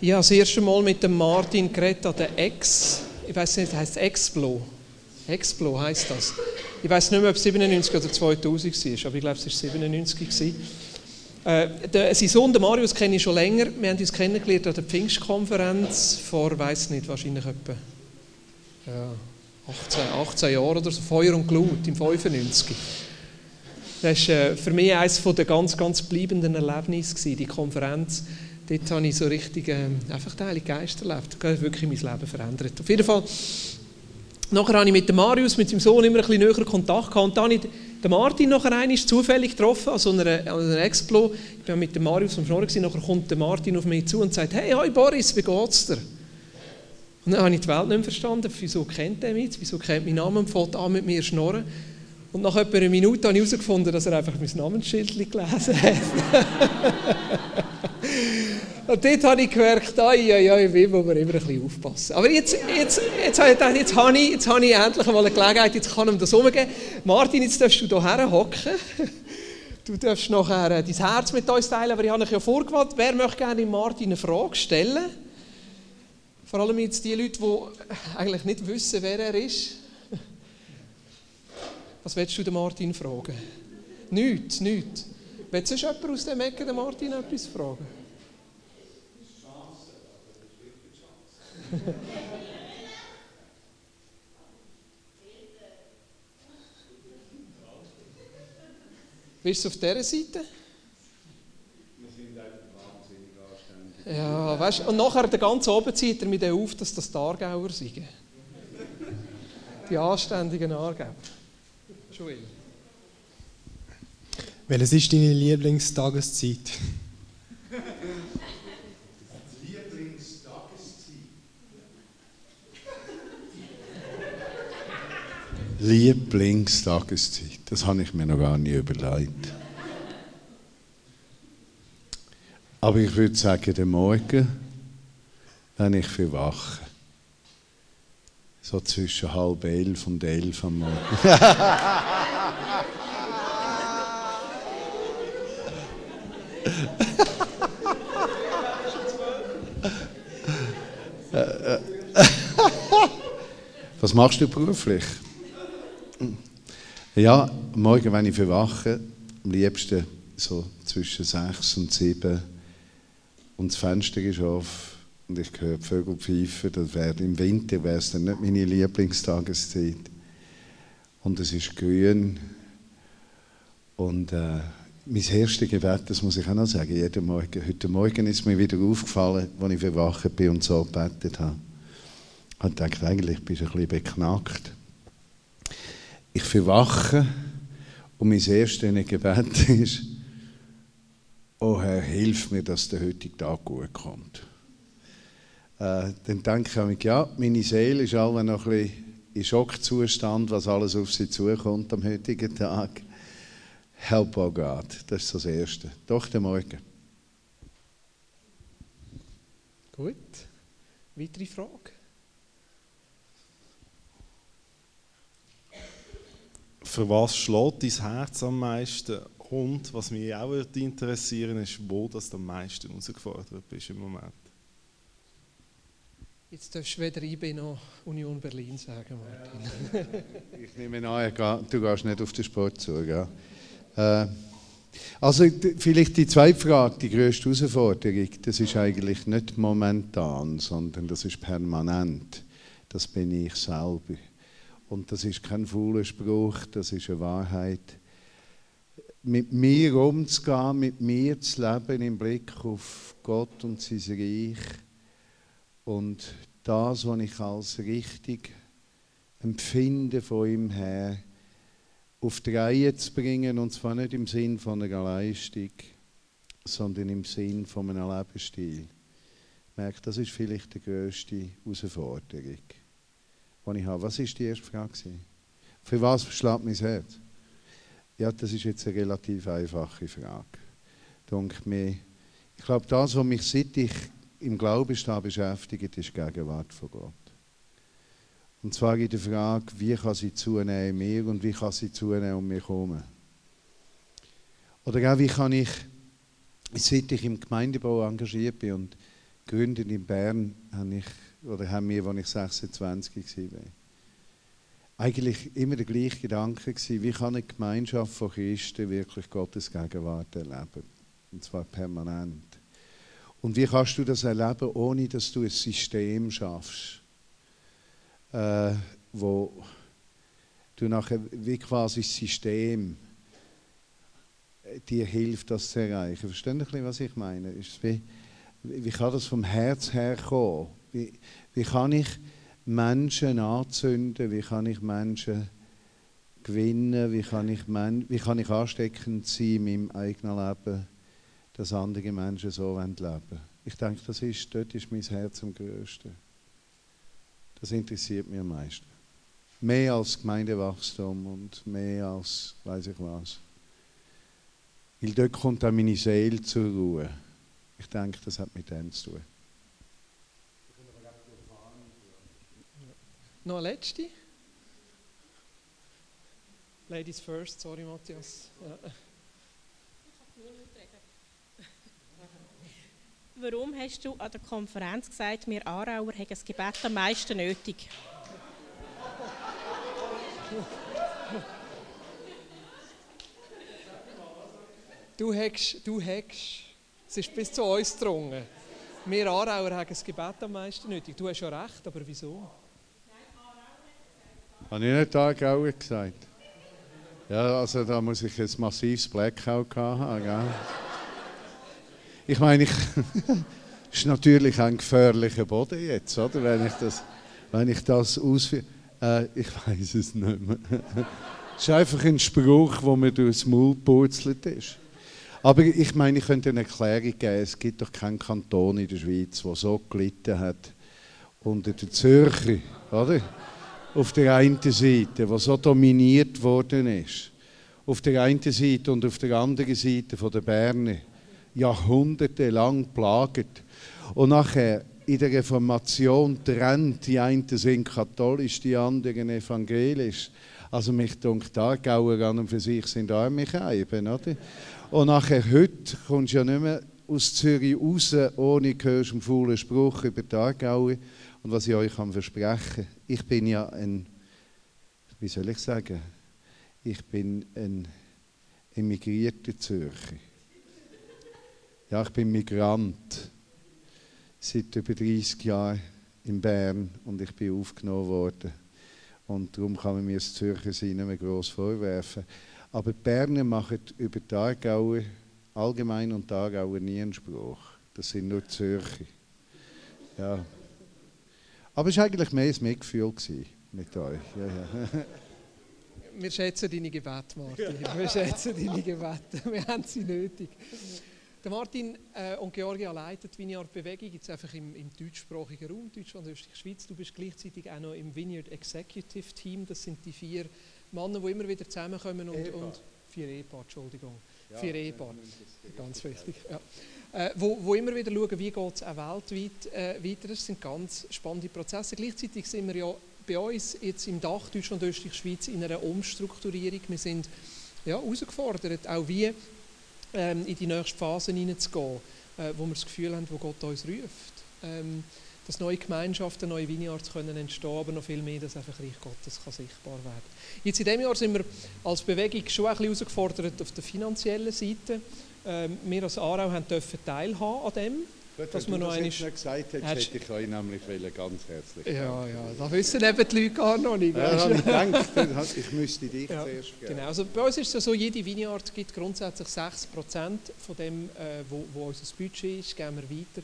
Habe das erste Mal mit dem Martin geredet an der Ex, ich weiß nicht, heißt Explo. Explo heißt das. Ich weiß nicht mehr, ob es 97 oder 2000 war, aber ich glaube, es war 97. Gewesen. Äh, der, sein Sohn, der Marius, kenne ich schon länger. Wir haben uns kennengelernt an der Pfingstkonferenz vor, weiß nicht, wahrscheinlich etwa ja, 18, 18 Jahren oder so. Feuer und Glut im 95. Das war äh, für mich eines der ganz, ganz bleibenden Erlebnisse, die Konferenz. Dort habe ich so richtig äh, einfach den Heiligen Geist erlebt. Das hat wirklich mein Leben verändert. Auf jeden Fall, nachher habe ich mit dem Marius, mit seinem Sohn, immer ein bisschen näher Kontakt gehabt. Und dann habe ich den Martin nachher einmal zufällig getroffen, an so einer, an einer Explo. Ich war mit dem Marius am Schnorren, nachher kommt der Martin auf mich zu und sagt, hey, hi Boris, wie geht's dir? Und dann habe ich die Welt nicht mehr verstanden, wieso kennt er mich, wieso kennt mein Name und an mit mir schnorren. Und nach etwa einer Minute habe ich herausgefunden, dass er einfach mein Namensschild gelesen hat. und dort habe ich gemerkt, ai, ai, ai, wie muss man immer ein bisschen aufpassen. Aber jetzt, jetzt, jetzt, habe ich gedacht, jetzt habe ich, jetzt habe ich endlich mal eine Gelegenheit, jetzt kann ihm das umgehen. Martin, jetzt darfst du hierher hocken. Du darfst nachher äh, dein Herz mit uns teilen, aber ich habe euch ja vorgewarnt, wer möchte gerne Martin eine Frage stellen? Vor allem jetzt die Leute, die eigentlich nicht wissen, wer er ist. Was willst du den Martin fragen? Nichts, nichts. Willst du jemand aus dem Ecke den Martin etwas fragen? Bist du auf dieser Seite? Wir sind einfach wahnsinnig anständig. Ja, weißt Und nachher der ganze oben zieht er mit auf, dass das die Aargauer sind. Die anständigen Aargauer. Joel. Welches ist deine Lieblingstageszeit? Lieblingstageszeit. Das habe ich mir noch gar nicht überlegt. Aber ich würde sagen, der Morgen, wenn ich für wache. So zwischen halb elf und elf am Morgen. Was machst du beruflich? Ja, morgen, wenn ich verwache, am liebsten so zwischen sechs und sieben und das Fenster ist auf und ich höre Vögel pfeifen, das wäre, im Winter wäre es dann nicht meine Lieblingstageszeit. Und es ist grün und äh, mein erstes Gebet, das muss ich auch noch sagen, jeden Morgen. Heute Morgen ist mir wieder aufgefallen, als ich verwacht bin und so gebetet habe. Ich dachte, eigentlich bist du ein bisschen beknackt. Ich verwache und mein erstes Gebet ist, oh Herr, hilf mir, dass der heutige Tag gut kommt. Äh, dann denke ich, ja, meine Seele ist alle noch ein bisschen in Schockzustand, was alles auf sie zukommt am heutigen Tag. Help, oh Gott, das ist das Erste. Doch, der Morgen. Gut. Weitere Frage? Für was schlägt dein Herz am meisten? Und was mich auch interessieren ist, wo das am meisten herausgefordert bist im Moment. Jetzt darfst du weder IB noch Union Berlin sagen, Martin. ich nehme an, du gehst nicht auf den Sport zu. Gell? Äh, also vielleicht die zweite Frage, die größte Herausforderung, das ist eigentlich nicht momentan, sondern das ist permanent. Das bin ich selber. Und das ist kein fauler Spruch, das ist eine Wahrheit. Mit mir umzugehen, mit mir zu leben im Blick auf Gott und sein Reich und das, was ich als richtig empfinde von ihm her, auf die Reihe zu bringen, und zwar nicht im Sinn von einer Leistung, sondern im Sinn von einem Lebensstil. Ich merke, das ist vielleicht die grösste Herausforderung die ich habe. Was war die erste Frage? Für was schlägt mein Herz? Ja, das ist jetzt eine relativ einfache Frage. ich glaube, das, was mich seit ich im Glauben stehe, beschäftigt, ist die Gegenwart von Gott. Und zwar in der Frage, wie kann sie zunehmen mir und wie kann sie zunehmen um mich herum. Oder auch, wie kann ich, seit ich im Gemeindebau engagiert bin und gegründet in Bern, habe ich, oder haben wir, als ich 26 war. Eigentlich immer der gleiche Gedanke gewesen, wie kann eine Gemeinschaft von Christen wirklich Gottes Gegenwart erleben? Und zwar permanent. Und wie kannst du das erleben, ohne dass du ein System schaffst, äh, wo du nachher wie quasi das System dir hilft, das zu erreichen. Verstehst du, was ich meine? Ist wie, wie kann das vom Herz her kommen? Wie, wie kann ich Menschen anzünden? Wie kann ich Menschen gewinnen? Wie kann ich, wie kann ich ansteckend sein in meinem eigenen Leben, dass andere Menschen so leben wollen? Ich denke, das ist, dort ist mein Herz am größten. Das interessiert mich am meisten. Mehr als Gemeindewachstum und mehr als weiß ich was. Weil dort kommt auch meine Seele zur Ruhe. Ich denke, das hat mit dem zu tun. Noch eine letzte? Ladies first, sorry Matthias. Ja. Warum hast du an der Konferenz gesagt, wir Aarauer haben das Gebet am meisten nötig? Du hast, du hast, es ist bis zu uns gedrungen. Wir Aarauer haben das Gebet am meisten nötig. Du hast ja recht, aber wieso? Habe ich nicht Aargauer gesagt? Ja, also da muss ich ein massives Blackout haben, gell? Ich meine, ich ist natürlich ein gefährlicher Boden jetzt, oder? Wenn ich das, wenn ich das ausführe. Äh, ich weiß es nicht mehr. Es ist einfach ein Spruch, wo mir durchs Maul purzelt ist. Aber ich meine, ich könnte eine Erklärung geben. Es gibt doch keinen Kanton in der Schweiz, der so gelitten hat unter der Zürcher, oder? Auf der einen Seite, der so dominiert worden ist. Auf der einen Seite und auf der anderen Seite von der Berner. Jahrhundertelang plagt. Und nachher in der Reformation trennt, die einen sind katholisch, die anderen evangelisch. Also mich denkt, die Aargauer an und für sich sind arme Scheiben, oder? Und nachher, heute kommst du ja nicht mehr aus Zürich raus, ohne hörst einen faulen Spruch über die Aargauer. Und was ich euch kann versprechen ich bin ja ein, wie soll ich sagen, ich bin ein emigrierter Zürcher. Ja, ich bin Migrant seit über 30 Jahren in Bern und ich bin aufgenommen worden. Und darum kann man mir als Zürcher sein nicht mehr gross vorwerfen. Aber die Berner machen über die Aargauer allgemein und die Aargauer nie einen Spruch. Das sind nur Zürcher. Ja. Aber es war eigentlich mehr ein Mitgefühl mit euch. Ja, ja. Wir schätzen deine Gebete, Martin. Wir schätzen deine Gebete. Wir haben sie nötig. Der Martin äh, und Georgia leiten die Vineyard Bewegung jetzt einfach im, im deutschsprachigen Raum, Deutschland, Österreich, Schweiz. Du bist gleichzeitig auch noch im Vineyard Executive Team. Das sind die vier Männer, die immer wieder zusammenkommen und, und vier Ehepaar, Entschuldigung, vier Ehepaar, ganz wichtig. Ja. Äh, wo, wo, immer wieder schauen, wie geht es auch weltweit äh, weiter. Das sind ganz spannende Prozesse. Gleichzeitig sind wir ja bei uns jetzt im Dach Deutschland, Österreich, Schweiz in einer Umstrukturierung. Wir sind ja, herausgefordert, auch wie ähm, in die nächste Phase hineinzugehen, äh, wo wir das Gefühl haben, wo Gott uns ruft. Ähm, dass neue Gemeinschaften, neue Vineyards können entstehen, aber noch viel mehr, dass einfach Reich Gottes kann sichtbar werden Jetzt in diesem Jahr sind wir als Bewegung schon ein bisschen herausgefordert auf der finanziellen Seite. Ähm, wir als Aarau haben dürfen teilhaben an dem. Gut, dass man noch das nicht gesagt hättest, hätte ich euch nämlich ganz herzlich Ja, ja, da wissen eben die Leute gar noch nicht. Ja, ich gedacht, ich müsste dich ja, zuerst geben. Genau, also bei uns ist es so, jede Vineyard gibt grundsätzlich 6% von dem, äh, wo, wo unser Budget ist, geben wir weiter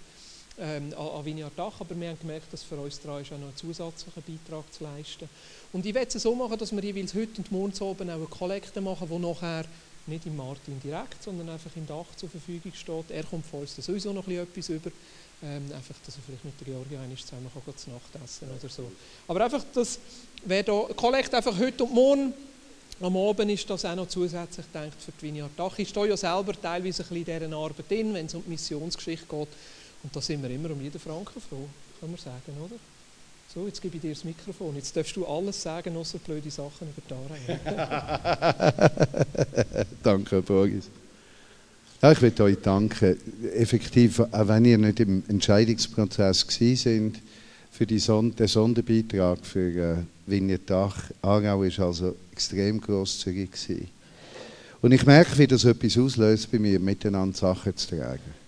ähm, an, an Vineyard Dach, aber wir haben gemerkt, dass für uns daran ist auch noch einen zusätzlichen Beitrag zu leisten. Und ich werde es so machen, dass wir jeweils heute und morgen oben auch eine Kollekte machen, die nachher nicht im Martin direkt, sondern einfach im Dach zur Verfügung steht. Er kommt von uns sowieso noch etwas über. Ähm, einfach, dass er vielleicht mit der Georgia einmal zusammen kann, zu Nacht essen oder so. Aber einfach, das wäre da, Kollekt einfach heute und morgen. Am Abend ist das auch noch zusätzlich gedacht für die Vineyard Dach. Ich stehe ja selber teilweise ein bisschen in dieser Arbeit drin, wenn es um die Missionsgeschichte geht. Und da sind wir immer um jeden Franken froh, kann man sagen, oder? So, jetzt gebe ich dir das Mikrofon. Jetzt darfst du alles sagen, außer blöde Sachen über die Danke, Borgis. Ja, ich möchte euch danken. Effektiv, auch wenn ihr nicht im Entscheidungsprozess sind für die Son den Sonderbeitrag für äh, Vignetach, Aargau ist also extrem grosszügig gewesen. Und ich merke, wie das etwas auslöst bei mir, miteinander Sachen zu tragen.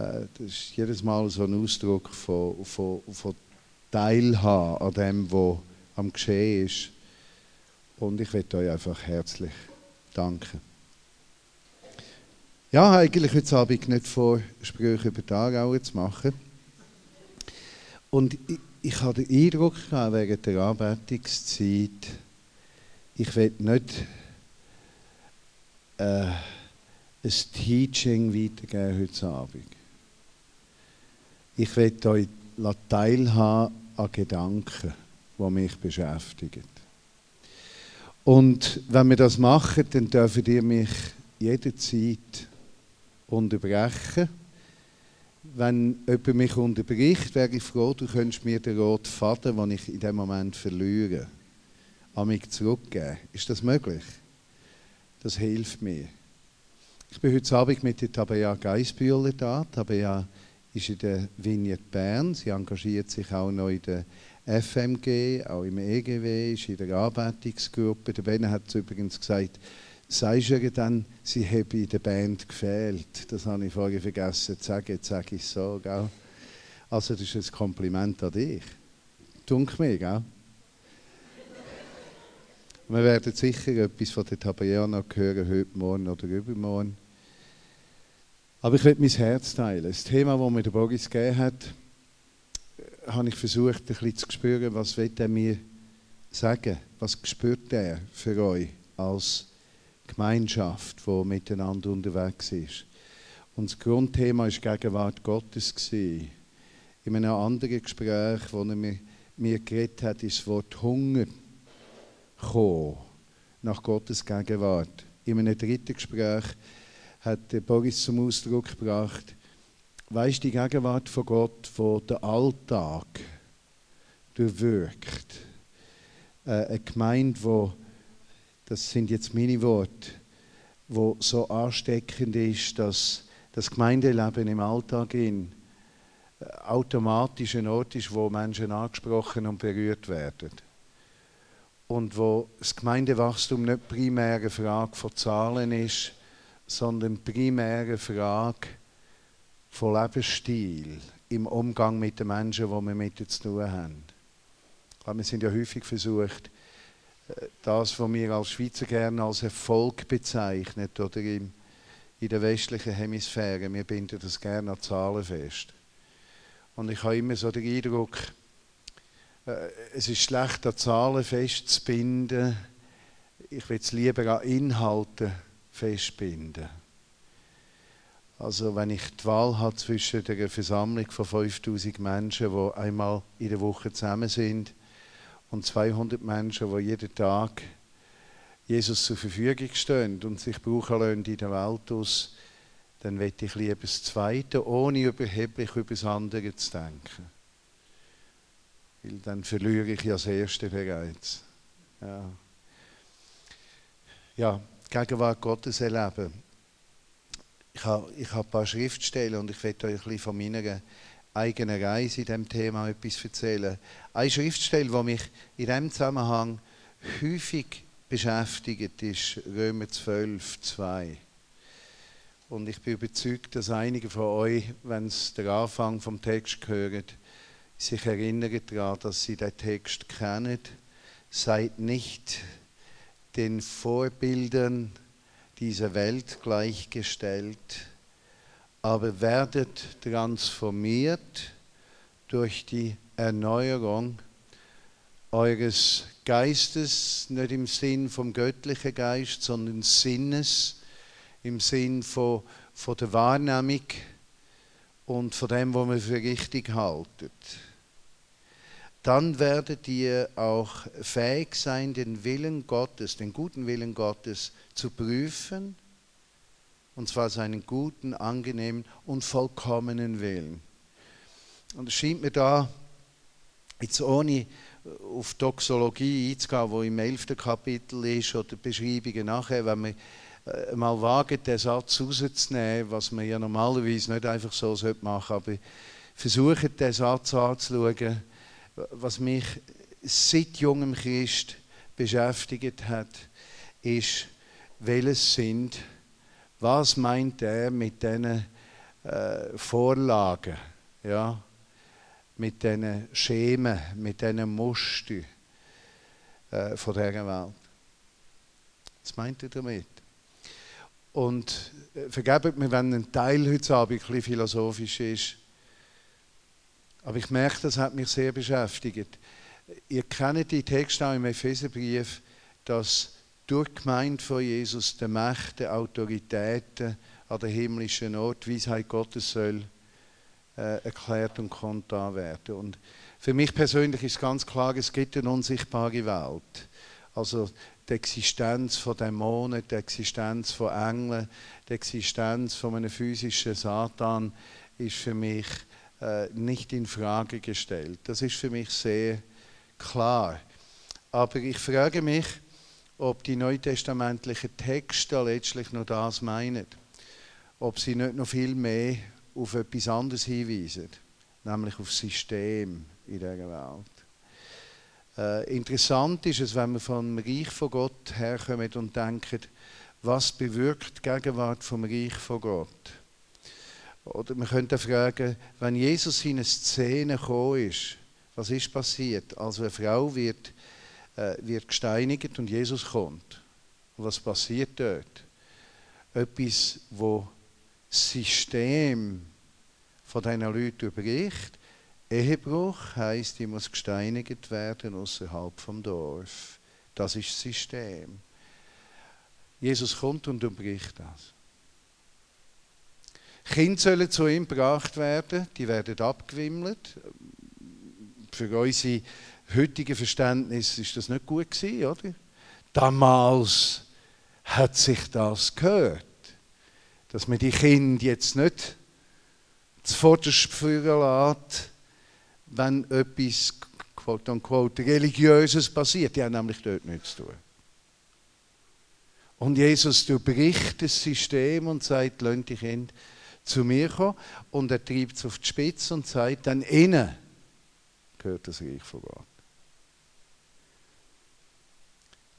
Äh, das ist jedes Mal so ein Ausdruck von, von, von Teilhaben an dem, was am Geschehen ist. Und ich möchte euch einfach herzlich danken. Ja, eigentlich heute Abend nicht vor, Sprüche über die Aargauer zu machen. Und ich, ich hatte den Eindruck gehabt, während der Anbetungszeit, ich will nicht äh, ein Teaching weitergeben heute Abend. Ich will euch teilhaben an Gedanken, die mich beschäftigen. Und wenn wir das machen, dann dürft ihr mich jederzeit unterbrechen. Wenn jemand mich unterbricht, wäre ich froh, du könntest mir den roten Faden, den ich in dem Moment verliere, an mich zurückgeben. Ist das möglich? Das hilft mir. Ich bin heute Abend mit der Tabea Geisbühler da. Tabea ist in der Vignette Bern. Sie engagiert sich auch noch in der FMG, auch im EGW, ist in der Anbetungsgruppe. Der Ben hat übrigens gesagt, sagst du dann, sie habe in der Band gefehlt. Das habe ich vorher vergessen zu sagen, jetzt sage ich es so. Gell? Also das ist ein Kompliment an dich. Dunk mir, gell? Wir werden sicher etwas von der noch hören, heute Morgen oder übermorgen. Aber ich will mein Herz teilen. Das Thema, das mir der Boris gegeben hat, habe ich versucht, ein bisschen zu spüren, was er mir sagen? Was spürt er für euch als Gemeinschaft, die miteinander unterwegs ist? Und das Grundthema war Gegenwart Gottes. In einem anderen Gespräch, wo er mir, mir geredet hat, ist das Wort Hunger gekommen, nach Gottes Gegenwart. In einem dritten Gespräch hat Boris zum Ausdruck gebracht, weißt die Gegenwart von Gott, wo der Alltag durchwirkt. Äh, eine Gemeinde, wo, das sind jetzt meine Worte, wo so ansteckend ist, dass das Gemeindeleben im Alltag in äh, automatisch ein Ort ist, wo Menschen angesprochen und berührt werden. Und wo das Gemeindewachstum nicht primär eine Frage von Zahlen ist, sondern primär eine Frage von Lebensstil im Umgang mit den Menschen, die wir mit zu tun haben. Wir sind ja häufig versucht, äh, das, was wir als Schweizer gerne als Erfolg bezeichnen, oder in der westlichen Hemisphäre, wir binden das gerne an Zahlen fest. Und ich habe immer so den Eindruck, äh, es ist schlecht, an Zahlen festzubinden. Ich will es lieber an Inhalten festbinden. Also wenn ich die Wahl habe zwischen der Versammlung von 5000 Menschen, die einmal in der Woche zusammen sind, und 200 Menschen, die jeden Tag Jesus zur Verfügung stehen und sich brauchen lassen in der Welt aus, dann wette ich lieber das Zweite, ohne überheblich über das andere zu denken. Weil dann verliere ich ja das Erste bereits. Ja, ja Gegenwart Gottes erleben ich habe, ich habe ein paar Schriftstellen und ich werde euch ein bisschen von meiner eigenen Reise in diesem Thema etwas erzählen. Eine Schriftstelle, die mich in diesem Zusammenhang häufig beschäftigt, ist Römer 12, 2. Und ich bin überzeugt, dass einige von euch, wenn sie den Anfang vom Text hören, sich erinnern daran, dass sie den Text kennen. Seid nicht den Vorbildern dieser Welt gleichgestellt, aber werdet transformiert durch die Erneuerung eures Geistes, nicht im Sinn vom göttlichen Geist, sondern Sinnes, im Sinn von, von der Wahrnehmung und von dem, was man für richtig haltet dann werdet ihr auch fähig sein, den Willen Gottes, den guten Willen Gottes zu prüfen, und zwar seinen guten, angenehmen und vollkommenen Willen. Und es scheint mir da, jetzt ohne auf Doxologie einzugehen, wo im 11. Kapitel ist, oder Beschreibungen nachher, wenn wir äh, mal wagen, den Satz rauszunehmen, was man ja normalerweise nicht einfach so machen sollte, aber versuchen, den Satz anzuschauen, was mich seit jungem Christ beschäftigt hat, ist, welches sind, was meint er mit diesen äh, Vorlagen, ja, mit diesen Schemen, mit diesen Mustern äh, von dieser Welt. Was meint er damit? Und äh, vergebt mir, wenn ein Teil heute Abend ein bisschen philosophisch ist, aber ich merke, das hat mich sehr beschäftigt. Ihr kennt die Texte auch im Epheserbrief, dass durch die Gemeinde von Jesus die Mächte, Autoritäten an der himmlischen Ort, Weisheit Gottes soll äh, erklärt und konnte werden. Und für mich persönlich ist ganz klar, es gibt eine unsichtbare Welt. Also die Existenz von Dämonen, die Existenz von Engeln, die Existenz von einem physischen Satan ist für mich nicht in Frage gestellt. Das ist für mich sehr klar. Aber ich frage mich, ob die neutestamentlichen Texte letztlich nur das meinen. Ob sie nicht noch viel mehr auf etwas anderes hinweisen, nämlich auf das System in dieser Welt. Äh, interessant ist es, wenn wir vom Reich von Gott herkommen und denken, was bewirkt die Gegenwart vom Reich von Gott? Oder man könnte fragen, wenn Jesus in eine Szene gekommen ist, was ist passiert? Also eine Frau wird, äh, wird gesteinigt und Jesus kommt. Und was passiert dort? Etwas, wo das System von diesen Leuten überbricht. Ehebruch heißt, ich muss gesteinigt werden außerhalb vom Dorf. Das ist das System. Jesus kommt und unterbricht das. Kinder sollen zu ihm gebracht werden, die werden abgewimmelt. Für unsere heutige Verständnis ist das nicht gut gewesen, oder? Damals hat sich das gehört, dass man die Kinder jetzt nicht zuvorderst führen lässt, wenn etwas quote unquote, Religiöses passiert. Die haben nämlich dort nichts zu tun. Und Jesus durchbricht das System und sagt, lasst die Kinder zu mir kommen. Und er treibt es auf die Spitze und sagt, dann innen gehört das Reich von Gott.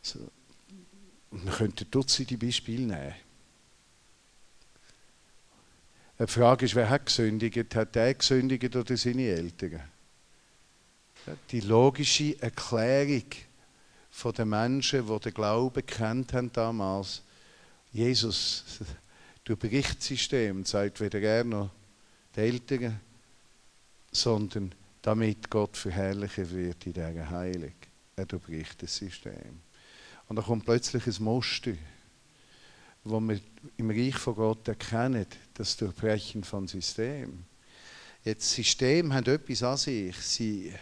So. Und man könnte Dutzende Beispiele nehmen. Die Frage ist, wer hat gesündigt? Hat der gesündigt oder seine Eltern? Die logische Erklärung von den Menschen, die den Glauben kennt haben damals, Jesus durch Berichtssystem sagt weder er noch die Eltern, sondern damit Gott verherrlicht wird in dieser Heilung. Er durchbricht das System. Und da kommt plötzlich ein Muster, wo wir im Reich von Gott erkennen, das Durchbrechen von System. Jetzt System haben etwas an sich. Sie,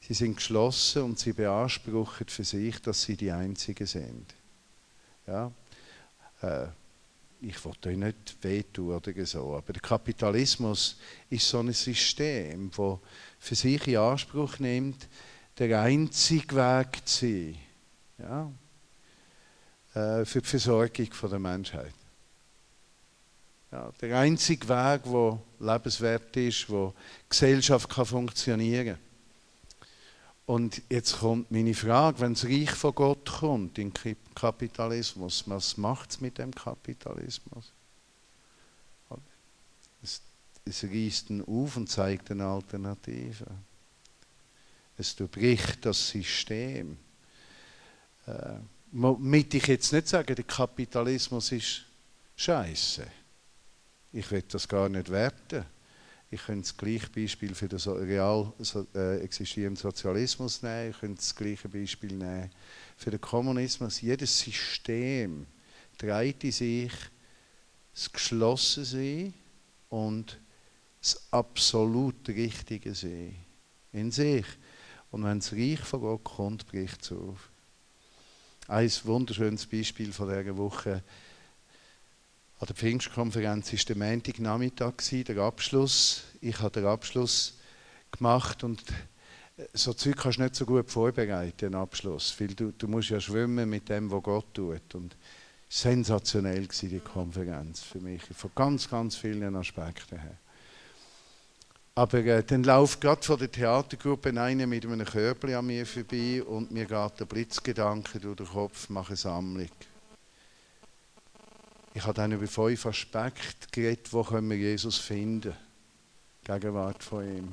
sie sind geschlossen und sie beanspruchen für sich, dass sie die Einzigen sind. Ja? Äh, ich wollte euch nicht wehtun oder so, aber der Kapitalismus ist so ein System, das für sich in Anspruch nimmt, der einzige Weg zu sein ja, äh, für die Versorgung der Menschheit. Ja, der einzige Weg, der lebenswert ist, wo Gesellschaft kann funktionieren kann. Und jetzt kommt meine Frage, wenn das Reich von Gott kommt, in Kapitalismus, was macht es mit dem Kapitalismus? Es, es reißt ihn auf und zeigt eine Alternative. Es durchbricht das System. Äh, mit ich jetzt nicht sagen, der Kapitalismus ist scheiße. Ich will das gar nicht werten. Ich könnte das gleiche Beispiel für den real äh, existierenden Sozialismus nehmen. Ich könnte das gleiche Beispiel nehmen für den Kommunismus. Jedes System trägt in sich das Geschlossensein und das absolut Richtige Sein in sich. Und wenn das Reich von Gott kommt, bricht es auf. Ein wunderschönes Beispiel von dieser Woche an der Pfingstkonferenz war der Montagnachmittag, der Abschluss. Ich habe den Abschluss gemacht und äh, so Zeug kannst du nicht so gut vorbereiten, den Abschluss, weil du, du musst ja schwimmen mit dem, was Gott tut. Und sensationell gewesen, die Konferenz für mich, von ganz, ganz vielen Aspekten her. Aber äh, dann läuft gerade von der Theatergruppe einer mit einem Körbchen an mir vorbei und mir geht der Blitzgedanke durch den Kopf, mache eine Sammlung. Ich habe dann über fünf Aspekte geredet, wo können wir Jesus finden. Gegenwart von ihm.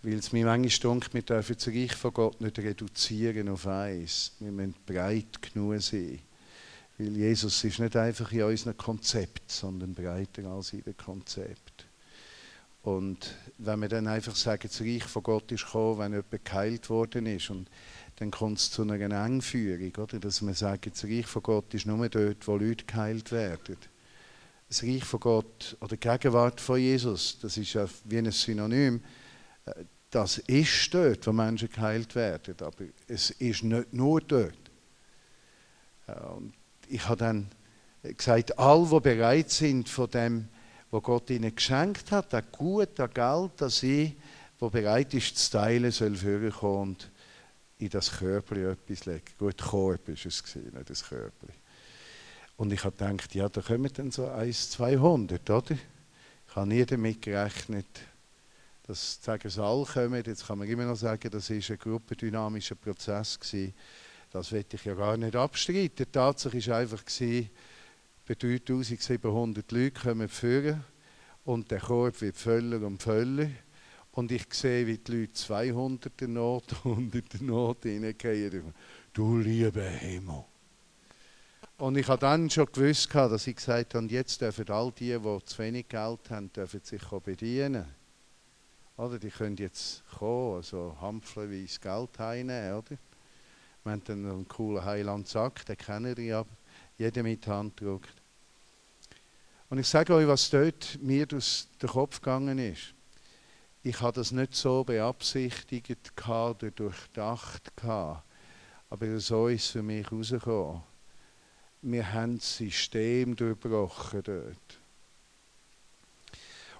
Weil es mir manchmal denkt, wir dürfen das Reich von Gott nicht reduzieren auf eins. Wir müssen breit genug sein. Weil Jesus ist nicht einfach in unserem Konzept, sondern breiter als in dem Konzept. Und wenn wir dann einfach sagen, das Reich von Gott ist gekommen, wenn jemand geheilt worden ist, und dann kommt es zu einer Engführung, oder? dass wir sagen, das Reich von Gott ist nur dort, wo Leute geheilt werden. Das Reich von Gott oder die Gegenwart von Jesus, das ist ja wie ein Synonym, äh, das ist dort, wo Menschen geheilt werden, aber es ist nicht nur dort. Und ich habe dann gesagt, alle, die bereit sind, von dem wo Gott ihnen geschenkt hat, das Gut, das Geld, das sie, wo bereit ist zu teilen, soll vorkommen und in das Körper etwas legen. Gut, Korb war es, nicht das Körper. Und ich habe gedacht, ja, da kommen dann so 1, 200, oder? Ich habe nie damit gerechnet, dass sagen es alle kommen. Jetzt kann man immer noch sagen, das war ein gruppendynamischer Prozess. Gewesen. Das werde ich ja gar nicht abstreiten. Die Tatsache war einfach, gewesen, bei 3700 Leuten kommen führen und der Korb wird voller und voller. Und ich sehe, wie die Leute 200 er Not, 100 er Not hineingehen. Du lieber Himmel. Und ich habe dann schon gewusst, dass ich gesagt habe, jetzt dürfen all die, die zu wenig Geld haben, dürfen sich bedienen. Oder die können jetzt kommen, also hampflerweise Geld heimnehmen, oder? Wir haben dann einen coolen Heilandsack, den kennen die aber jeder mit Hand drückt. Und ich sage euch, was dort mir durch den Kopf gegangen ist. Ich habe das nicht so beabsichtigt oder durchdacht aber so ist es für mich rausgekommen. Wir haben das System durchbrochen dort.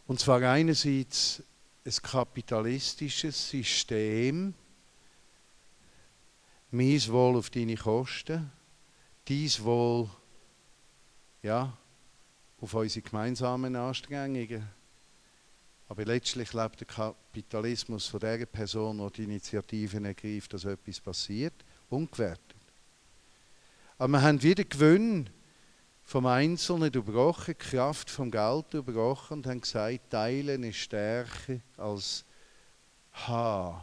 Und zwar einerseits ein kapitalistisches System, mein Wohl auf deine Kosten, dies Wohl ja, auf unsere gemeinsamen Anstrengungen. Aber letztlich lebt der Kapitalismus von der Person, die die Initiativen ergreift, dass etwas passiert, ungewertet. Aber wir haben wieder Gewinn vom Einzelnen überbrochen, die Kraft vom Geld überbrochen und haben gesagt, Teilen ist stärker als H.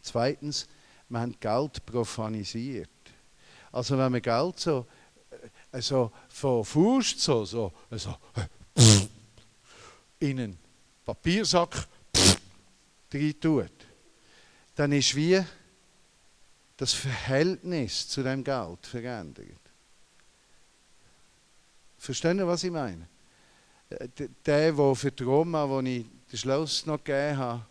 Zweitens, wir haben Geld profanisiert. Also wenn man Geld so, äh, von Faust so, so, so in einen Papiersack rein tut, dann ist wie das Verhältnis zu dem Geld verändert. Verstehen Sie, was ich meine? Äh, der, der für die Roma, wo ich das Schloss noch gegeben habe,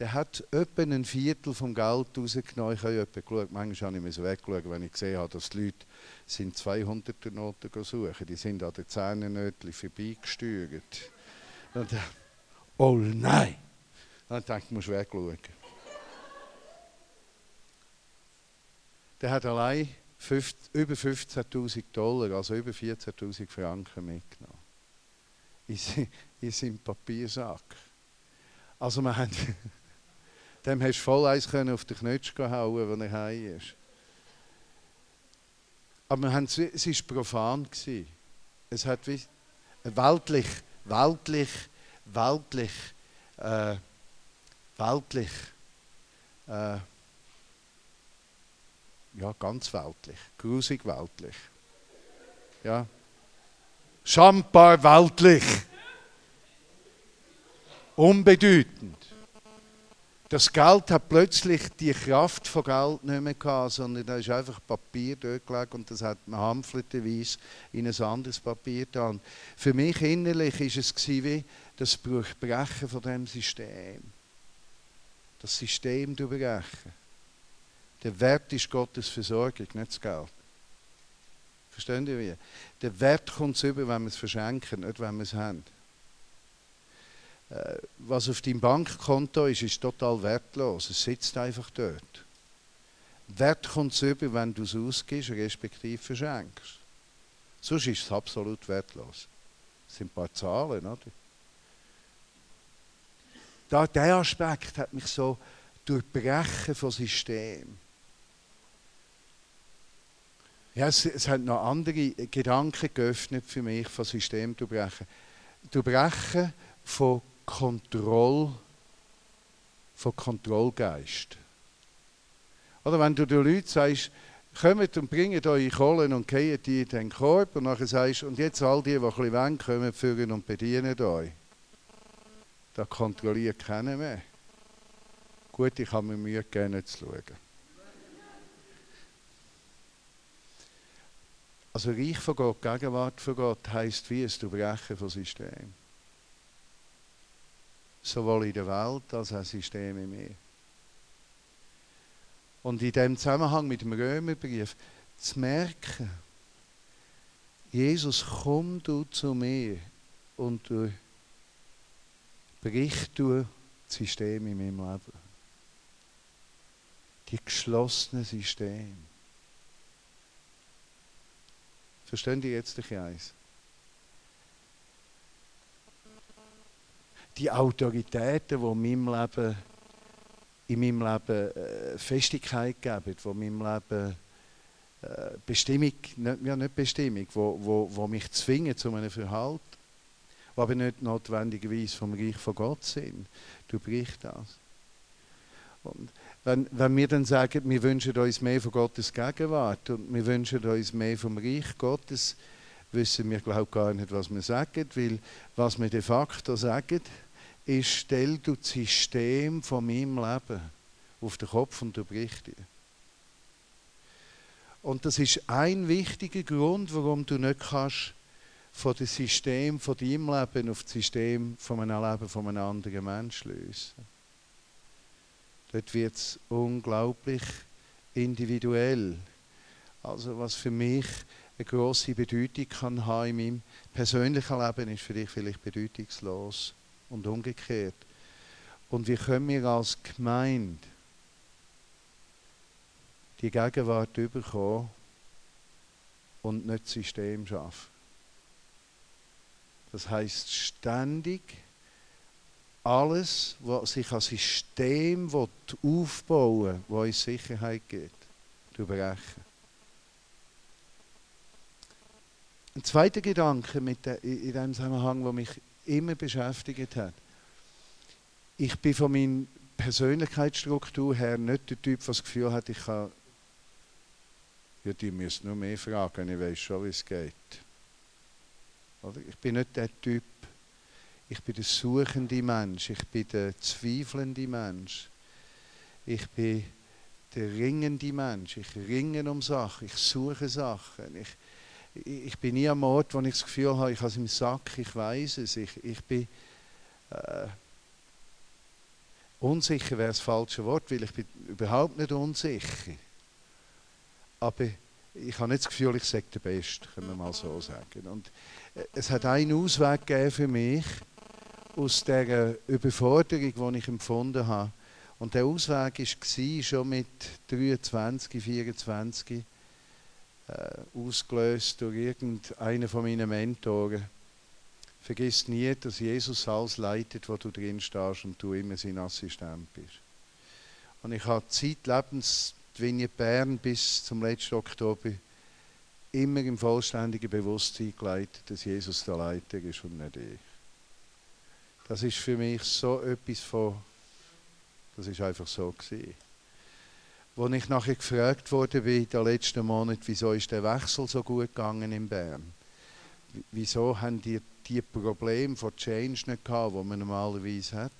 der hat etwa ein Viertel vom Geld rausgenommen. Ich habe etwa geschaut, manchmal habe ich mich weggeschaut, wenn ich gesehen habe, dass die Leute sind 200er Noten suchen. Die sind an den Zähnennötchen vorbeigesteuert. Und dann, oh nein! Dann dachte ich, du musst wegschauen. Der hat allein 50, über 15.000 Dollar, also über 14.000 Franken mitgenommen. In seinem Papiersack. Also wir haben dem hast du voll eins auf den Knötsch hauen, wenn er heim ist. Aber haben, es war profan. Es hat wie weltlich, weltlich, weltlich, äh, weltlich, äh, ja, ganz weltlich, grusig weltlich. Ja. Schambar weltlich. Unbedeutend. Das Geld hat plötzlich die Kraft von Geld nicht mehr gehabt, sondern da ist einfach Papier dort gelegt und das hat man hamfleterweise in ein anderes Papier getan. Für mich innerlich ist es wie das Brechen von dem System. Das System durchbrechen. Der Wert ist Gottes Versorgung, nicht das Geld. Verstehen wie? Der Wert kommt über, wenn wir es verschenken, nicht wenn wir es haben. Äh, was auf deinem Bankkonto ist, ist total wertlos. Es sitzt einfach dort. Wert kommt es über, wenn du es ausgibst, respektive verschenkst. Sonst ist es absolut wertlos. Das sind ein paar Zahlen, oder? Da, der Aspekt hat mich so durchbrechen von System. Ja, es, es hat noch andere Gedanken geöffnet für mich von System durchbrechen. Durchbrechen von Kontroll, von Kontrollgeist. Oder wenn du den Leuten sagst, kommt und bringt eure Kohlen und gehen die in den Korb und nachher sagst, und jetzt all die, die ein bisschen wollen, kommen, führen und bedienen euch. Da kontrolliert keiner mehr. Gut, ich habe mir Mühe gegeben, zu schauen. Also Reich von Gott, Gegenwart von Gott heisst wie ein Durchbrechen von System. Sowohl in der Welt als auch System in mir. Und in dem Zusammenhang mit dem Römerbrief zu merken, Jesus, komm du zu mir und du bricht du das System in meinem Leben. Die geschlossenen Systeme. Verstehen die jetzt dich eins? Die Autoritäten, die in meinem Leben, in meinem Leben äh, Festigkeit geben, die in meinem Leben äh, Bestimmung, nicht, ja nicht Bestimmung, wo, wo, wo mich zwingen zu einem Verhalten, die aber nicht notwendigerweise vom Reich von Gott sind. Du brichst das. Und wenn, wenn wir dann sagen, wir wünschen uns mehr von Gottes Gegenwart und wir wünschen uns mehr vom Reich Gottes, wissen wir, glaube gar nicht, was wir sagen, weil was wir de facto sagen, ist, stell du das System von meinem Leben auf den Kopf und du brichst dir. Und das ist ein wichtiger Grund, warum du nicht kannst von dem System von deinem Leben auf das System von einem Leben von einem anderen Menschen lösen. Dort wird es unglaublich individuell. Also was für mich eine große Bedeutung kann haben in meinem persönlichen Leben, ist für dich vielleicht bedeutungslos und umgekehrt. Und wie können wir als Gemeinde die Gegenwart überkommen und nicht das System schaffen? Das heißt ständig alles, was sich als System aufbauen will, das uns Sicherheit gibt, durchbrechen. Ein zweiter Gedanke mit der, in diesem Zusammenhang, der mich immer beschäftigt hat. Ich bin von meiner Persönlichkeitsstruktur her nicht der Typ, der das Gefühl hat, ich kann. Ja, die müssen nur mehr fragen, ich weiß schon, wie es geht. Oder? Ich bin nicht der Typ, ich bin der suchende Mensch, ich bin der zweifelnde Mensch, ich bin der ringende Mensch, ich ringe um Sachen, ich suche Sachen, ich, ich bin nie am Ort, wo ich das Gefühl habe, ich habe es im Sack, ich weiß es, ich, ich bin äh, unsicher wäre das falsche Wort, weil ich bin überhaupt nicht unsicher. Aber ich habe nicht das Gefühl, ich sage der Beste, können wir mal so sagen. Und es hat einen Ausweg gegeben für mich aus der Überforderung, die ich empfunden habe. Und der Ausweg war schon mit 23, 24 äh, ausgelöst durch irgendeinen von meinen Mentoren. Vergiss nie, dass Jesus alles leitet, wo du drin stehst und du immer sein Assistent bist. Und ich habe zeitlebens die Vignette Bern bis zum letzten Oktober immer im vollständigen Bewusstsein geleitet, dass Jesus der Leiter ist und nicht ich. Das ist für mich so etwas von, das ist einfach so gewesen. Als ich nachher gefragt wurde wie in den letzten Monaten, wieso ist der Wechsel so gut gegangen in Bern? Wieso haben die die Probleme von Change nicht gehabt, die man normalerweise hat?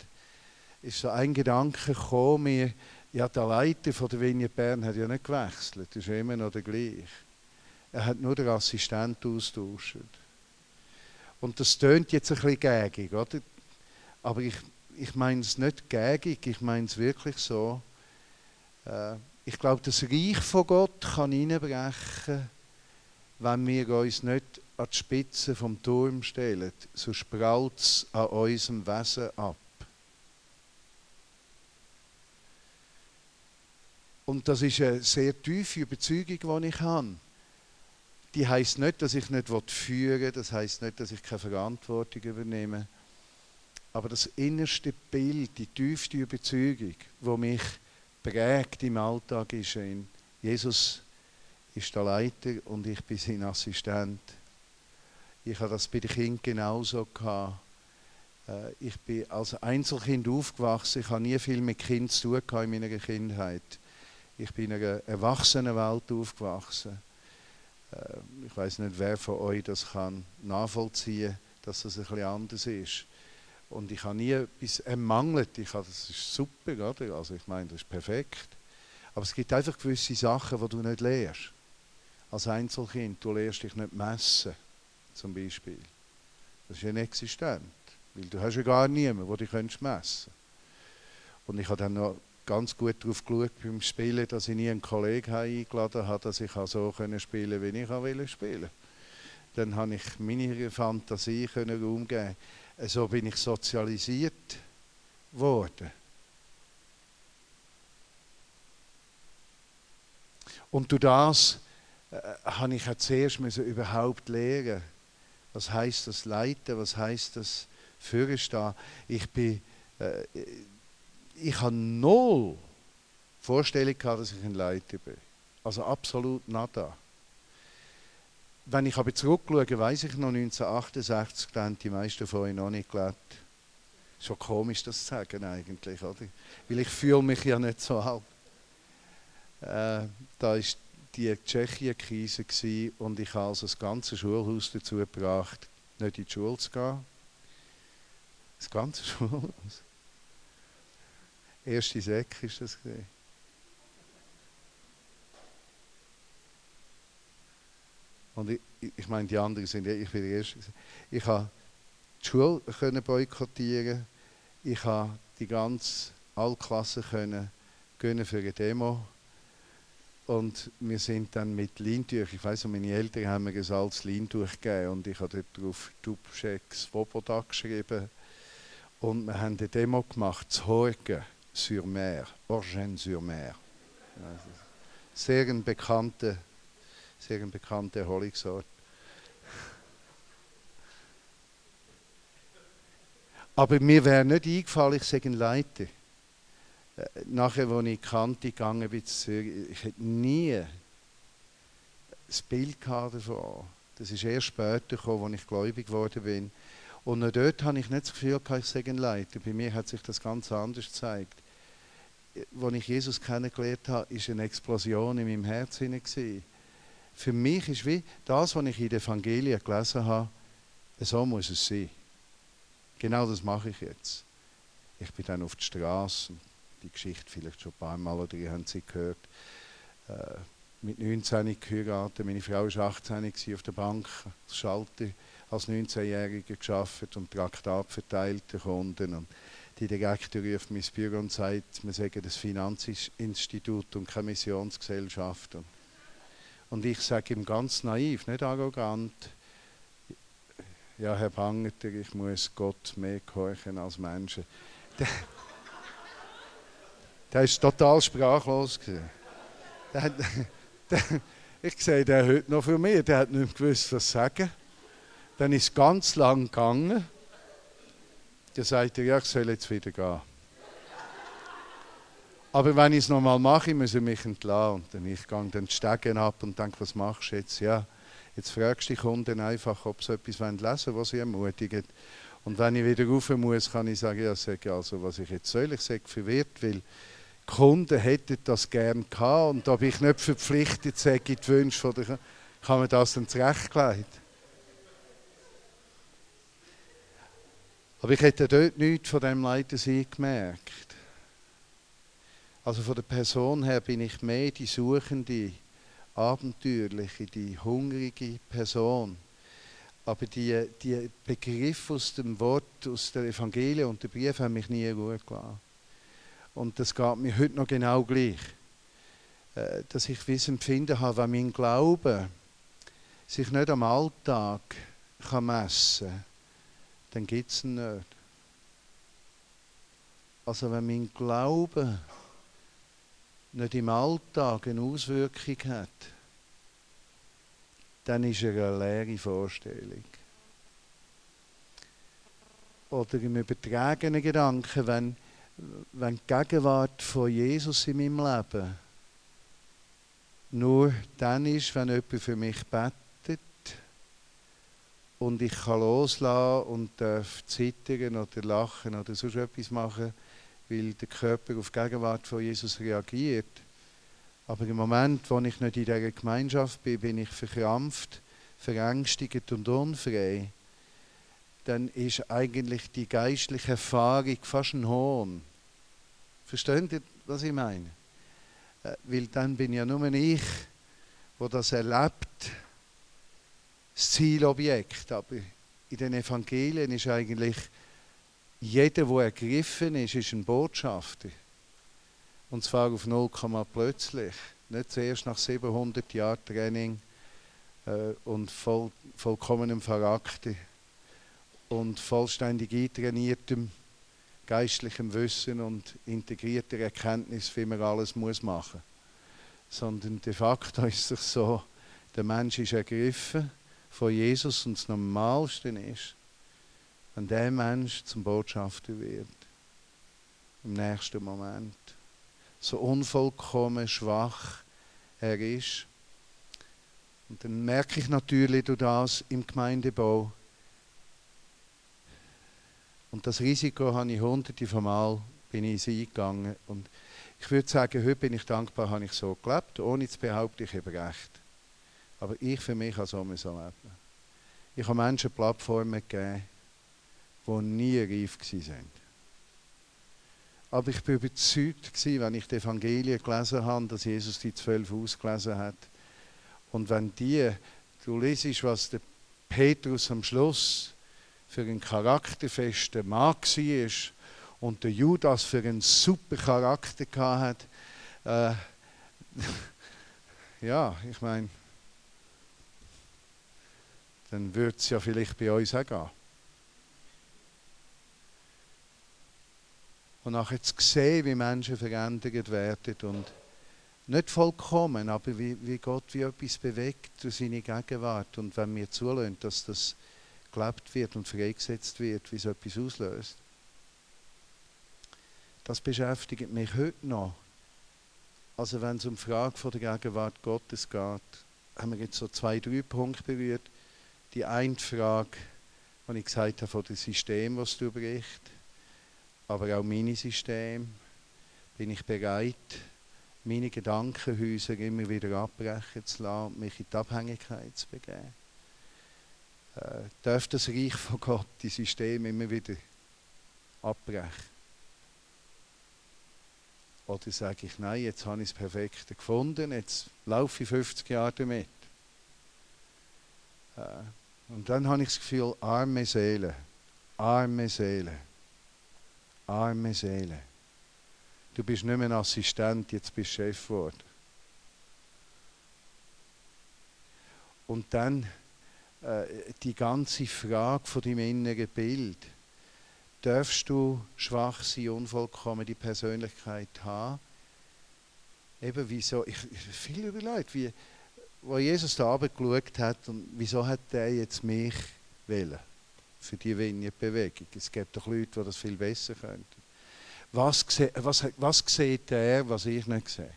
Ist so ein Gedanke gekommen, mir, ja, der Leiter von der Vignette Bern hat ja nicht gewechselt, ist immer noch der gleiche. Er hat nur den Assistent austauscht. Und das tönt jetzt ein bisschen gägig, oder? Aber ich, ich meine es nicht gägig, ich meine es wirklich so. Äh, ich glaube, das Reich von Gott kann hineinbrechen, wenn wir uns nicht an die Spitze vom Turm stellen, so sprallt es an unserem Wesen ab. Und das ist eine sehr tiefe Überzeugung, die ich habe die heißt nicht, dass ich nicht führen will, das heißt nicht, dass ich keine Verantwortung übernehme. Aber das innerste Bild, die tiefste Überzeugung, wo mich prägt im Alltag, ist in Jesus ist der Leiter und ich bin sein Assistent. Ich habe das bei den Kindern genauso gehabt. Äh, ich bin als Einzelkind aufgewachsen. Ich habe nie viel mit Kindern zu tun in meiner Kindheit. Ich bin in einer Erwachsenenwelt aufgewachsen. Äh, ich weiß nicht, wer von euch das kann nachvollziehen, dass das ein bisschen anders ist. Und ich habe nie etwas ermangelt. Ich habe, das ist super, oder? Also ich meine, das ist perfekt. Aber es gibt einfach gewisse Sachen, die du nicht lehrst. Als Einzelkind, du lehrst dich nicht messen, zum Beispiel. Das ist inexistent, weil du hast ja gar niemanden, der dich messen könnte. Und ich habe dann noch ganz gut darauf geschaut beim Spielen, dass ich nie einen Kollegen eingeladen habe, dass ich so spielen konnte, wie ich spielen Dann habe ich meine Fantasie können umgehen. So bin ich sozialisiert worden. Und durch das äh, habe ich zuerst müssen überhaupt lernen, was heißt das Leiten, was heißt das Führerstehen. Ich bin äh, ich habe null Vorstellung gehabt, dass ich ein Leiter bin. Also absolut nada. Wenn ich aber zurückschaue, weiß ich noch 1968, da haben die meisten von euch noch nicht gelebt. Schon komisch, das zu sagen eigentlich, oder? Weil ich fühle mich ja nicht so alt. Äh, da war die Tschechien-Krise und ich habe also das ganze Schulhaus dazu gebracht, nicht in die Schule zu gehen. Das ganze Schulhaus. Erste Säck ist das gesehen. Und ich, ich meine, die anderen sind, ich bin der Erste. Ich habe die Schule können boykottieren. Ich habe die ganze Allklasse können gönnen für eine Demo. Und wir sind dann mit Leintuch, ich weiß meine Eltern haben mir ein altes Leintuch gegeben und ich habe dort drauf Dubček Svoboda geschrieben. Und wir haben eine Demo gemacht, zu Horgen sur Mer, Orgen-sur-Mer. Sehr ein bekannter, sehr ein bekannter Erholungsort. Aber mir wäre nicht eingefallen, ich sage Leiter. Äh, nachher, als ich Kante gegangen bin, ich hätte nie das Bild davon. Das ist erst später gekommen, als ich gläubig geworden bin. Und auch dort habe ich nicht das Gefühl, ich sage Leiter. Bei mir hat sich das ganz anders gezeigt als ich Jesus kennengelernt habe, ist eine Explosion in meinem Herzen. Für mich ist wie das, was ich in den Evangelien gelesen habe, so muss es sein. Genau das mache ich jetzt. Ich bin dann auf die Straße, die Geschichte vielleicht schon ein paar Mal oder ihr habt sie gehört. Äh, mit 19 geheiratet, meine Frau war 18 auf der Bank, Schalter als 19-Jährige geschafft und Traktat verteilt den Kunden. Und die Direktor ruft mein Büro und sagt, wir sagen das Finanzinstitut und keine Missionsgesellschaft. Und ich sage ihm ganz naiv, nicht arrogant, ja, Herr Bangeter, ich muss Gott mehr gehorchen als Menschen. Der, der ist total sprachlos. Der, der, ich sehe den heute noch für mich, der hat nicht gewusst, was sagen. Dann ist es ganz lang gegangen. Dann sagt er, ja, ich soll jetzt wieder gehen. Aber wenn ich es nochmal mache, muss ich mich entlassen. Und dann ich gehe dann die Stegen ab und denke, was machst du jetzt? Ja, jetzt fragst du die Kunden einfach, ob sie etwas lesen wollen, was sie ermutigen. Und wenn ich wieder rauf muss, kann ich sagen, ja, sage also, was ich jetzt soll. Ich sage verwirrt, weil die Kunden hätten das gern gehabt und bin ich nicht verpflichtet, sage ich die Wünsche von der, kann man das dann zurechtlegen. Aber ich hätte dort nichts von dem Leitersein gemerkt. Also von der Person her bin ich mehr die suchende, abenteuerliche, die hungrige Person. Aber die, die Begriffe aus dem Wort, aus der Evangelie und der Brief haben mich nie gut gelassen. Und das geht mir heute noch genau gleich. Äh, dass ich Wissen empfinden habe, wenn mein Glaube sich nicht am Alltag kann messen kann, dann gibt es ihn nicht. Also wenn mein Glaube nicht im Alltag eine Auswirkung hat, dann ist er eine leere Vorstellung. Oder im übertragenen Gedanken, wenn, wenn die Gegenwart von Jesus in meinem Leben nur dann ist, wenn jemand für mich betet und ich kann loslassen und darf zittern oder lachen oder sonst etwas machen, weil der Körper auf die Gegenwart von Jesus reagiert. Aber im Moment, wo ich nicht in dieser Gemeinschaft bin, bin ich verkrampft, verängstigt und unfrei. Dann ist eigentlich die geistliche Erfahrung fast ein Hohn. Verstehen Sie, was ich meine? Äh, weil dann bin ja nur ich, wo das erlebt, das Zielobjekt. Aber in den Evangelien ist eigentlich jeder, der ergriffen ist, ist ein Botschafter. Und zwar auf 0, plötzlich. Nicht zuerst nach 700 Jahren Training äh, und voll, vollkommenem Charakter und vollständig eintrainiertem geistlichem Wissen und integrierter Erkenntnis, wie man alles muss machen muss. Sondern de facto ist es so, der Mensch ist ergriffen von Jesus und das Normalste ist, wenn der Mensch zum Botschafter wird. Im nächsten Moment. So unvollkommen schwach er ist. Und dann merke ich natürlich durch das im Gemeindebau, und das Risiko habe ich hunderte von Mal bin ich eingegangen. Und ich würde sagen, heute bin ich dankbar, habe ich so gelebt, ohne zu behaupten, ich habe recht. Aber ich für mich habe so leben. Ich habe Menschen Plattformen gegeben, die nie reif waren. Aber ich bin überzeugt, wenn ich die Evangelien gelesen habe, dass Jesus die zwölf ausgelesen hat. Und wenn die, du liest, was der Petrus am Schluss für einen charakterfesten Mann war und der Judas für einen super Charakter hatte, äh, ja, ich meine, dann würde es ja vielleicht bei uns auch gehen. Und nachher zu sehen, wie Menschen verändert werden und nicht vollkommen, aber wie, wie Gott wie etwas bewegt durch seine Gegenwart und wenn wir zulassen, dass das gelebt wird und freigesetzt wird, wie so etwas auslöst. Das beschäftigt mich heute noch. Also wenn es um die Frage von der Gegenwart Gottes geht, haben wir jetzt so zwei, drei Punkte berührt. Die eine Frage, die ich gesagt habe, von dem System, was du bricht, aber auch meine System. Bin ich bereit, meine Gedankenhäuser immer wieder abbrechen zu lassen, mich in die Abhängigkeit zu begeben? äh, darf das Reich von Gott, die Systeme immer wieder abbrechen. Oder sage ich, nein, jetzt habe ich das Perfekte gefunden, jetzt laufe ich 50 Jahre damit. Äh, und dann habe ich das Gefühl, arme Seele, arme Seele, arme Seele. Du bist nicht mehr Assistent, jetzt bist du Chef geworden. Und dann äh, die ganze Frage von deinem inneren Bild. Darfst du schwach sein, unvollkommen die Persönlichkeit haben? Eben wieso, ich, viel überlegt, wie, wo Jesus da geschaut hat und wieso hat er jetzt mich wählen für die Vignette-Bewegung? Es gibt doch Leute, die das viel besser könnten. Was, was, was sieht er, was ich nicht sehe?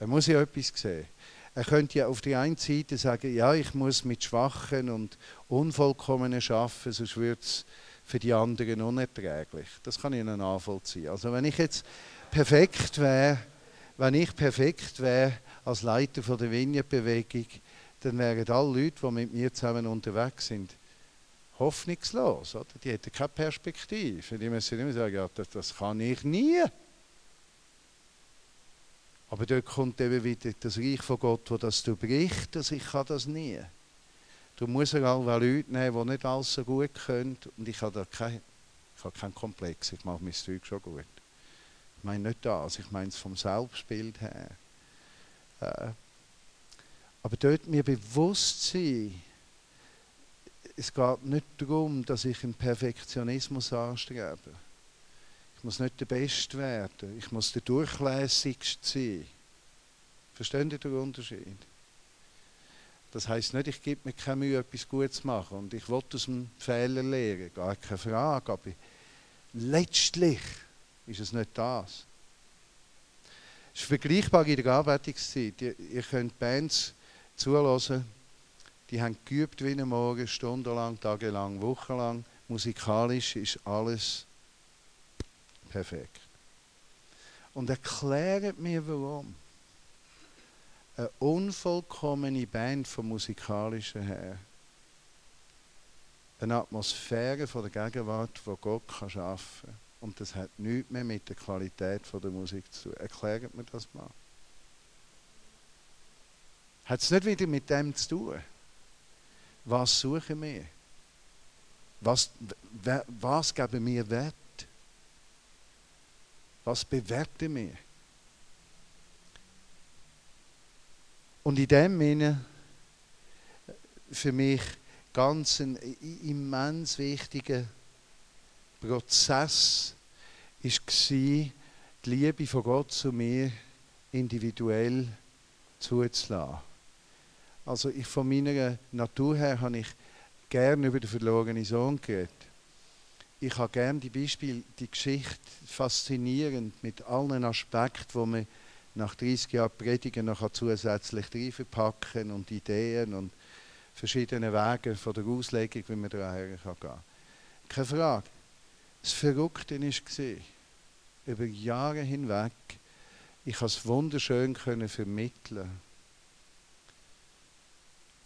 Er muss ja etwas sehen. Er könnte ja auf die einen Seite sagen, ja, ich muss mit Schwachen und Unvollkommenen arbeiten, sonst wird es für die anderen unerträglich. Das kann ich Ihnen nachvollziehen. Also wenn ich jetzt perfekt wäre, wenn ich perfekt wäre als Leiter von der Vineyard-Bewegung, dann wären alle Leute, die mit mir zusammen unterwegs sind, hoffnungslos. Oder? Die hätten keine Perspektive. Die müssen immer sagen, ja, das, das kann ich nie. Aber dort kommt eben wieder das Reich von Gott, wo das du bricht, dass ich kann das nie. Du musst ja auch Leute nehmen, die nicht alles so gut können. Und ich habe da keinen kein Komplex. Ich mache mein Zeug schon gut. Ich meine nicht das, ich meine es vom Selbstbild her. Äh, aber dort mir bewusst sein, es geht nicht darum, dass ich einen Perfektionismus anstrebe. Ich muss nicht der Beste werden. Ich muss der Durchlässigste sein. Verstehen Sie den Unterschied? Das heißt nicht, ich gebe mir keine Mühe, etwas Gutes zu machen und ich will aus dem Fehler lernen, gar keine Frage, aber letztlich ist es nicht das. Es ist vergleichbar in der Arbeitungszeit. Ihr, ihr könnt Bands zulassen, die haben geübt wie am Morgen, stundenlang, tagelang, wochenlang. Musikalisch ist alles perfekt. Und erklärt mir, warum. Eine unvollkommene Band vom musikalischen her. Eine Atmosphäre von der Gegenwart, die Gott kann schaffen kann. Und das hat nichts mehr mit der Qualität von der Musik zu tun. Erklärt mir das mal. Hat es nicht wieder mit dem zu tun? Was suchen wir? Was, was geben wir Wert? Was bewerten wir? Und in dem Sinne für mich ganz ein immens wichtiger Prozess war, die Liebe von Gott zu mir individuell zuzulassen. Also ich von meiner Natur her habe ich gerne über den verlorenen Sohn geredet. Ich habe gerne die Beispiele, die Geschichte faszinierend mit allen Aspekten, wo man nach 30 Jahren Predigen noch zusätzlich verpacken und Ideen und verschiedene Wege von der Auslegung, wie man daher gehen kann. Keine Frage. Das Verrückte war, über Jahre hinweg, ich konnte es wunderschön vermitteln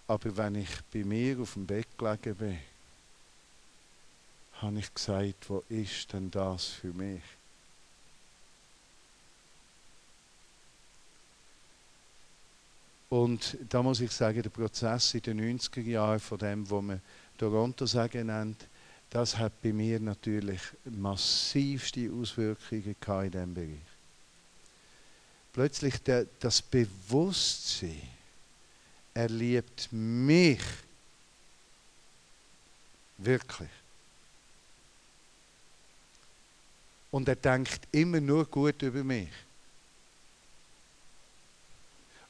aber wenn ich bei mir auf dem Bett gelegen bin, habe ich gesagt, wo ist denn das für mich? Und da muss ich sagen, der Prozess in den 90er Jahren von dem, was man Toronto sagen nennt, das hat bei mir natürlich massivste Auswirkungen in diesem Bereich. Plötzlich das Bewusstsein, er liebt mich wirklich. Und er denkt immer nur gut über mich.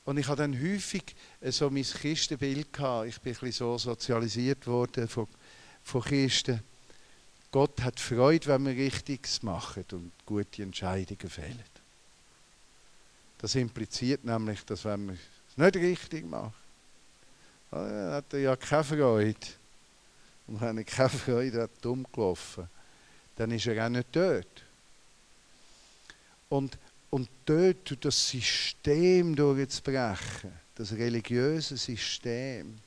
Und ich habe dann häufig so mein Kistenbild gehabt. Ich bin ein bisschen so sozialisiert worden von, von Kisten. Gott hat Freude, wenn wir Richtiges machen und gute Entscheidungen fällen. Das impliziert nämlich, dass wenn wir es nicht richtig machen, dann hat er ja keine Freude. Und wenn er keine Freude hat, dumm gelaufen, dann ist er auch nicht dort. Und, und dort das System durchzubrechen, das religiöse System,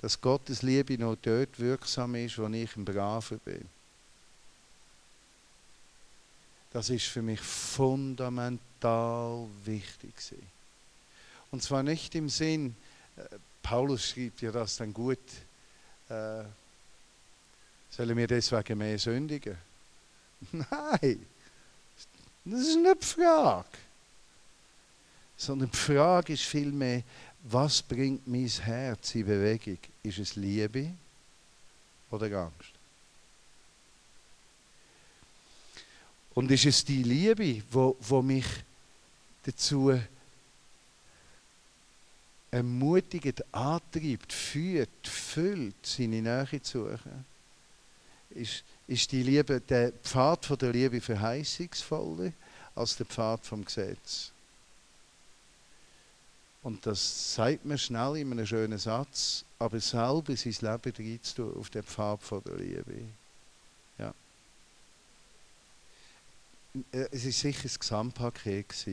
dass Gottes Liebe noch dort wirksam ist, wo ich ein Braver bin. Das ist für mich fundamental wichtig. Und zwar nicht im Sinn, äh, Paulus schreibt ja das dann gut, äh, sollen wir deswegen mehr sündigen? Nein, das ist nicht die Frage. Sondern die Frage ist vielmehr, was bringt mein Herz in Bewegung? Ist es Liebe oder Angst? Und ist es die Liebe, wo, wo mich dazu ermutigt, antreibt, führt, füllt, seine Nähe zu suchen? Ist, ist die Liebe, der Pfad von der Liebe verheißungsvoller als der Pfad vom Gesetz? Und das sagt man schnell in einem schönen Satz, aber selber sein Leben reinzutun auf den Pfad von der Liebe. Ja. Äh, es war sicher ein Gesamtpaket.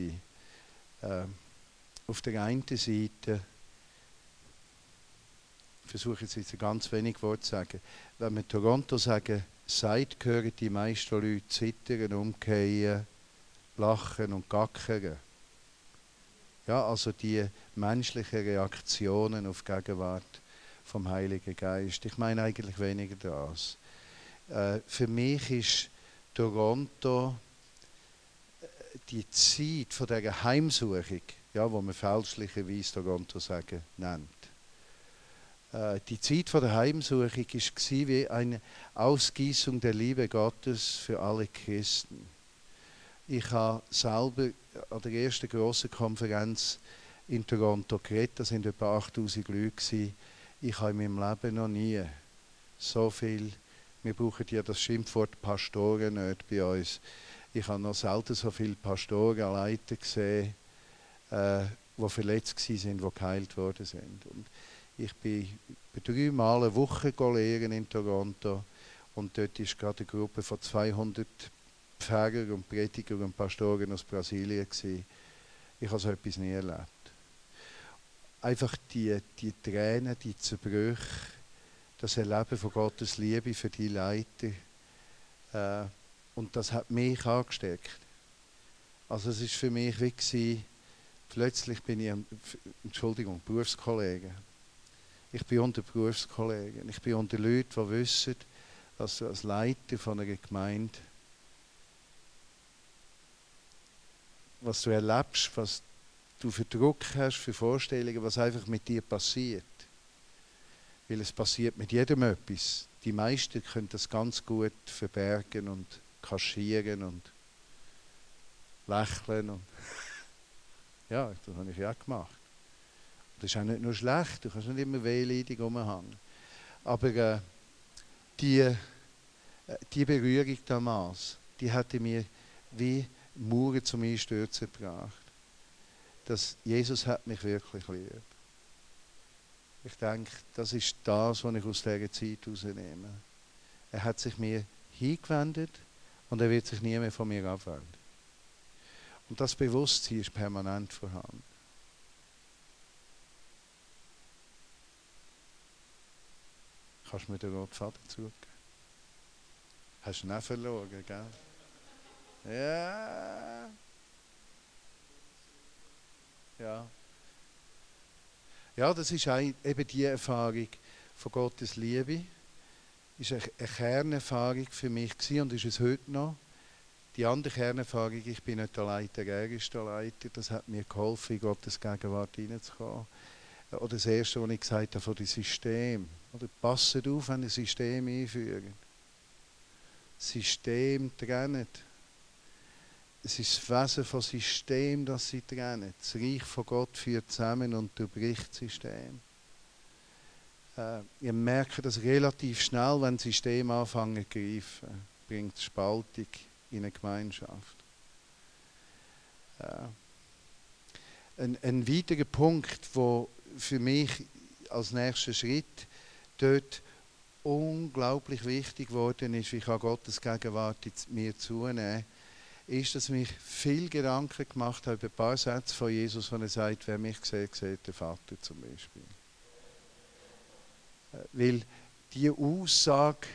Ähm, auf der einen Seite, ich versuche jetzt, jetzt ganz wenig Worte zu sagen, wenn wir Toronto sagen, seid, hören die meisten Leute zittern, umkehren, lachen und gackern. Ja, also die menschlichen Reaktionen auf die Gegenwart vom Heiligen Geist. Ich meine eigentlich weniger das. Äh, für mich ist Toronto äh, die Zeit von der Heimsuchung ja, wo man fälschlicherweise Toronto sagen nennt. Äh, die Zeit der Heimsuchung war wie eine Ausgießung der Liebe Gottes für alle Christen. Ich habe selber an der ersten großen Konferenz in Toronto geredet, das waren etwa 8000 Leute. Ich habe in meinem Leben noch nie so viel, wir brauchen ja das Schimpfwort Pastoren nicht bei uns. Ich habe noch selten so viele Pastoren, Leiter gesehen, äh, die verletzt waren, die geheilt worden sind. Und ich bin drei Mal eine Woche lehren in Toronto und dort ist gerade eine Gruppe von 200 Pfarrer und Prediger und Pastoren aus Brasilien gewesen. Ich habe so etwas nie erlebt. Einfach die, die Tränen, die Zerbrüche, das Erleben von Gottes Liebe für die Leiter. Äh, und das hat mich angesteckt. Also es ist für mich wie gewesen, plötzlich bin ich, Entschuldigung, Berufskollege. Ich bin unter Berufskollegen. Ich bin unter Leuten, die wissen, dass du als Leiter von einer Gemeinde, was du erlebst, was du für Druck hast, für Vorstellungen, was einfach mit dir passiert. Weil es passiert mit jedem etwas. Die meisten können das ganz gut verbergen und kaschieren und lächeln. Und ja, das habe ich ja gemacht. Das ist auch nicht nur schlecht, du kannst nicht immer wehleidig rumhängen. Aber äh, die, äh, die Berührung damals, die hatte mir wie Mauern zum Einstürzen gebracht. Dass Jesus hat mich wirklich lieb. Ich denke, das ist das, was ich aus dieser Zeit herausnehme. Er hat sich mir hingewendet und er wird sich nie mehr von mir abwenden. Und das Bewusstsein ist permanent vorhanden. Kannst du mir den roten Faden zugeben? Hast du ihn auch verloren, gell? Ja. Ja. Ja, das ist eben die Erfahrung von Gottes Liebe. Ist eine Kernerfahrung für mich gewesen und ist es heute noch. Die andere Kernerfahrung, ich bin nicht der Leiter, er ist der Leiter, das hat mir geholfen, in Gottes Gegenwart hineinzukommen. Oder das Erste, was ich gesagt habe, von dem System. Oder passet auf, wenn ihr ein System einführen. System trennen. Es ist das Wesen von System, das sie trennen. Das Reich von Gott führt zusammen und durchbricht das System. Äh, ihr merkt das relativ schnell, wenn Systeme anfangen zu greifen. Bringt Spaltung in eine Gemeinschaft. Äh, ein, ein weiterer Punkt, wo für mich als nächster Schritt dort unglaublich wichtig geworden ist, wie kann Gottes Gegenwart mir zunehmen, ist, dass ich mich viel Gedanken gemacht habe über ein paar Sätze von Jesus, wo er sagt, wer mich sieht, sieht den Vater zum Beispiel. Äh, weil die Aussage,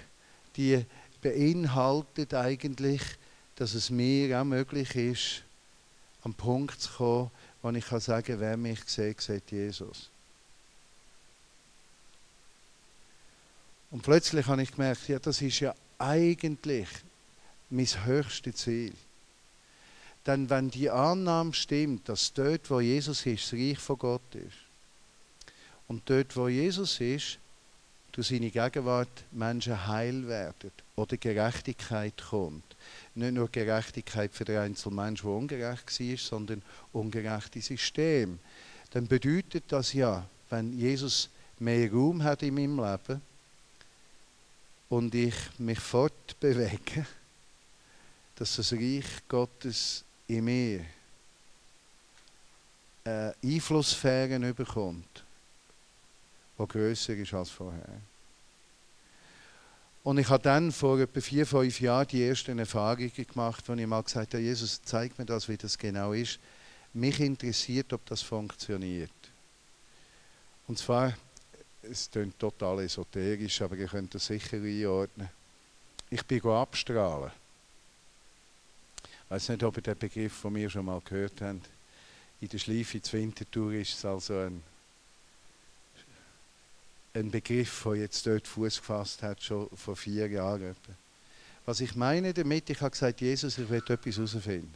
die beinhaltet eigentlich, dass es mir auch möglich ist, am Punkt zu kommen, wo ich kann sagen, wer mich sieht, sieht Jesus. Und plötzlich habe ich gemerkt, ja, das ist ja eigentlich mein höchstes Ziel. Denn wenn die Annahme stimmt, dass dort, wo Jesus ist, das Reich von Gott ist, und dort, wo Jesus ist, durch seine Gegenwart Menschen heil werden oder Gerechtigkeit kommt. Nicht nur Gerechtigkeit für den einzelnen Menschen, der ungerecht war, sondern ungerechte System. Dann bedeutet das ja, wenn Jesus mehr Raum hat in meinem Leben, und ich mich fortbewege, dass das Reich Gottes in mir äh, Einflusssphären bekommt, die grösser ist als vorher. Und ich habe dann vor etwa vier, fünf Jahren die ersten Erfahrungen gemacht, wo ich mal gesagt habe, Jesus, zeig mir das, wie das genau ist. Mich interessiert, ob das funktioniert. Und zwar es klingt total esoterisch, aber ihr könnt das sicher einordnen. Ich bin abstrahlen. Ich weiß nicht, ob ihr den Begriff von mir schon mal gehört habt. In der Schleife zur Wintertour ist es also ein, ein Begriff, der jetzt dort Fuß gefasst hat, schon vor vier Jahren. Was ich meine damit, ich habe gesagt, Jesus, ich will etwas herausfinden.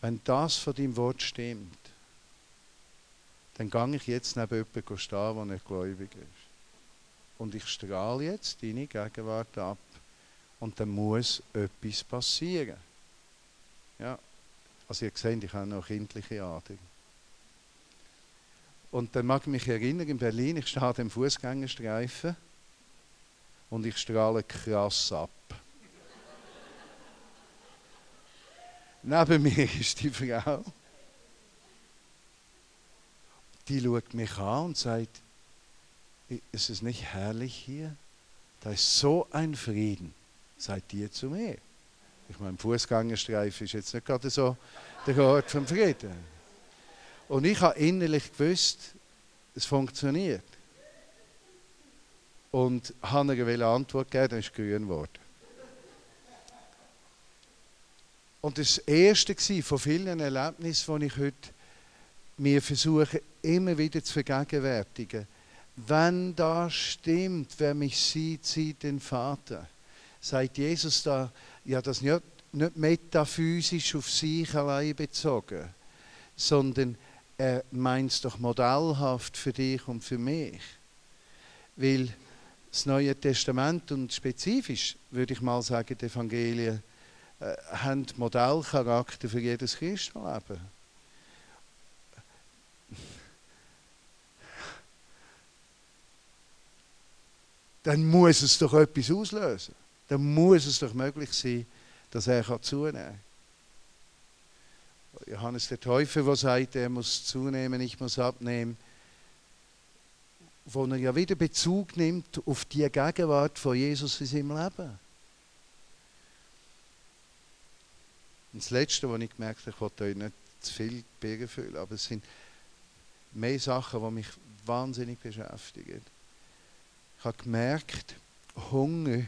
Wenn das von deinem Wort stimmt, dann gehe ich jetzt neben jemandem stehen, der nicht gläubig ist. Und ich strahle jetzt deine Gegenwart ab. Und dann muss etwas passieren. Ja. Also ihr seht, ich habe noch kindliche Ader. Und dann mag ich mich erinnern, in Berlin, ich stehe am Fußgängerstreifen und ich strahle krass ab. Neben mir ist die Frau. Die schaut mich an und sagt, ist es nicht herrlich hier? Da ist so ein Frieden. Seid ihr zu mir? Ich meine, Fußgängerstreifen ist jetzt nicht gerade so der Ort vom Frieden. Und ich habe innerlich gewusst, es funktioniert. Und habe ihr eine Antwort gegeben, dann ist grün geworden. Und das erste war von vielen Erlebnissen, die ich heute mir versuche, immer wieder zu vergegenwärtigen. Wenn das stimmt, wer mich sieht, sieht den Vater. Sagt Jesus da, ja, das nicht, nicht metaphysisch auf sich allein bezogen, sondern er meint es doch modellhaft für dich und für mich. Weil das Neue Testament und spezifisch, würde ich mal sagen, die Evangelien, äh, haben Modellcharakter für jedes Christenleben. Dann muss es doch etwas auslösen. Dann muss es doch möglich sein, dass er zunehmen kann. Johannes der Täufer, der sagt, er muss zunehmen, ich muss abnehmen, wo er ja wieder Bezug nimmt auf die Gegenwart von Jesus in seinem Leben. Und das Letzte, was ich gemerkt habe, ich wollte euch nicht zu viel Birgen füllen, aber es sind mehr Sachen, die mich wahnsinnig beschäftigen. Ich habe gemerkt, Hunger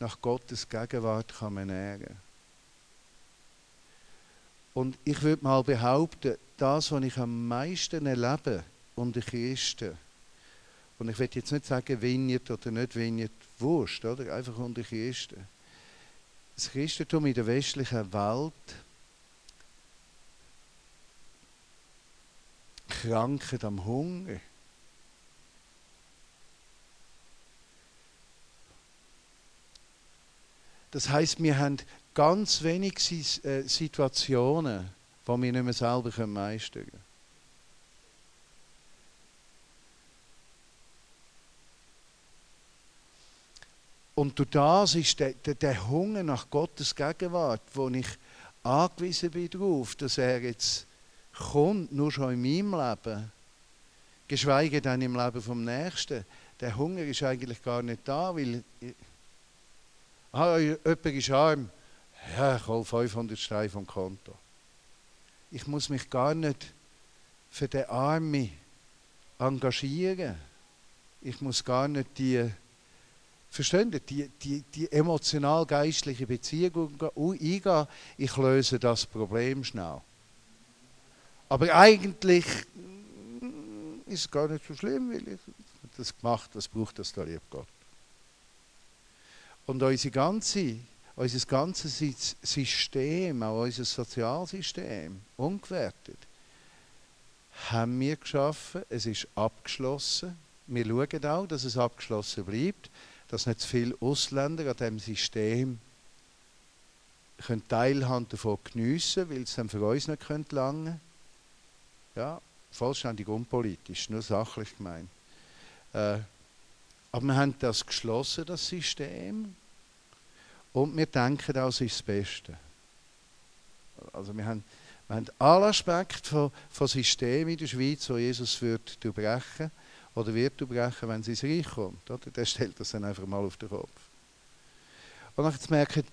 nach Gottes Gegenwart kann man nähren. Und ich würde mal behaupten, das, was ich am meisten erlebe unter Christen, und ich will jetzt nicht sagen, Vineyard oder nicht Vineyard, Wurst, oder? einfach unter Christen. Das Christentum in der westlichen Welt krankt am Hunger. Das heißt, wir haben ganz wenig äh, Situationen, die wir nicht mehr selber meistern können. Und durch das ist der, der, der, Hunger nach Gottes Gegenwart, wo ich angewiesen bin darauf, dass er jetzt kommt, nur schon in meinem Leben, geschweige denn im Leben vom Nächsten. Der Hunger ist eigentlich gar nicht da, weil ah, jemand ist arm, ja, ich hole 500 Steine vom Konto. Ich muss mich gar nicht für den Arme engagieren. Ich muss gar nicht die, verstehen die, die, die emotional-geistliche Beziehung eingehen. Ich löse das Problem schnell. Aber eigentlich ist es gar nicht so schlimm, weil ich das gemacht was braucht das da lieb Gott. Und unsere ganze unser ganzes System, auch unser Sozialsystem, ungewertet, haben wir geschaffen. Es ist abgeschlossen. Wir schauen auch, dass es abgeschlossen bleibt, dass nicht zu viele Ausländer an diesem System können Teilhaben davon geniessen weil es dann für uns nicht könnte lange. Ja, vollständig unpolitisch, nur sachlich gemeint. Äh, aber wir haben das geschlossen, das System. Und wir denken, das ist das Beste. Also wir haben, wir haben alle Aspekte von, von Systemen in der Schweiz, wo Jesus wird durchbrechen oder wird durchbrechen, wenn sie ins Reich kommt. Oder? Der stellt das dann einfach mal auf den Kopf. Und dann merken,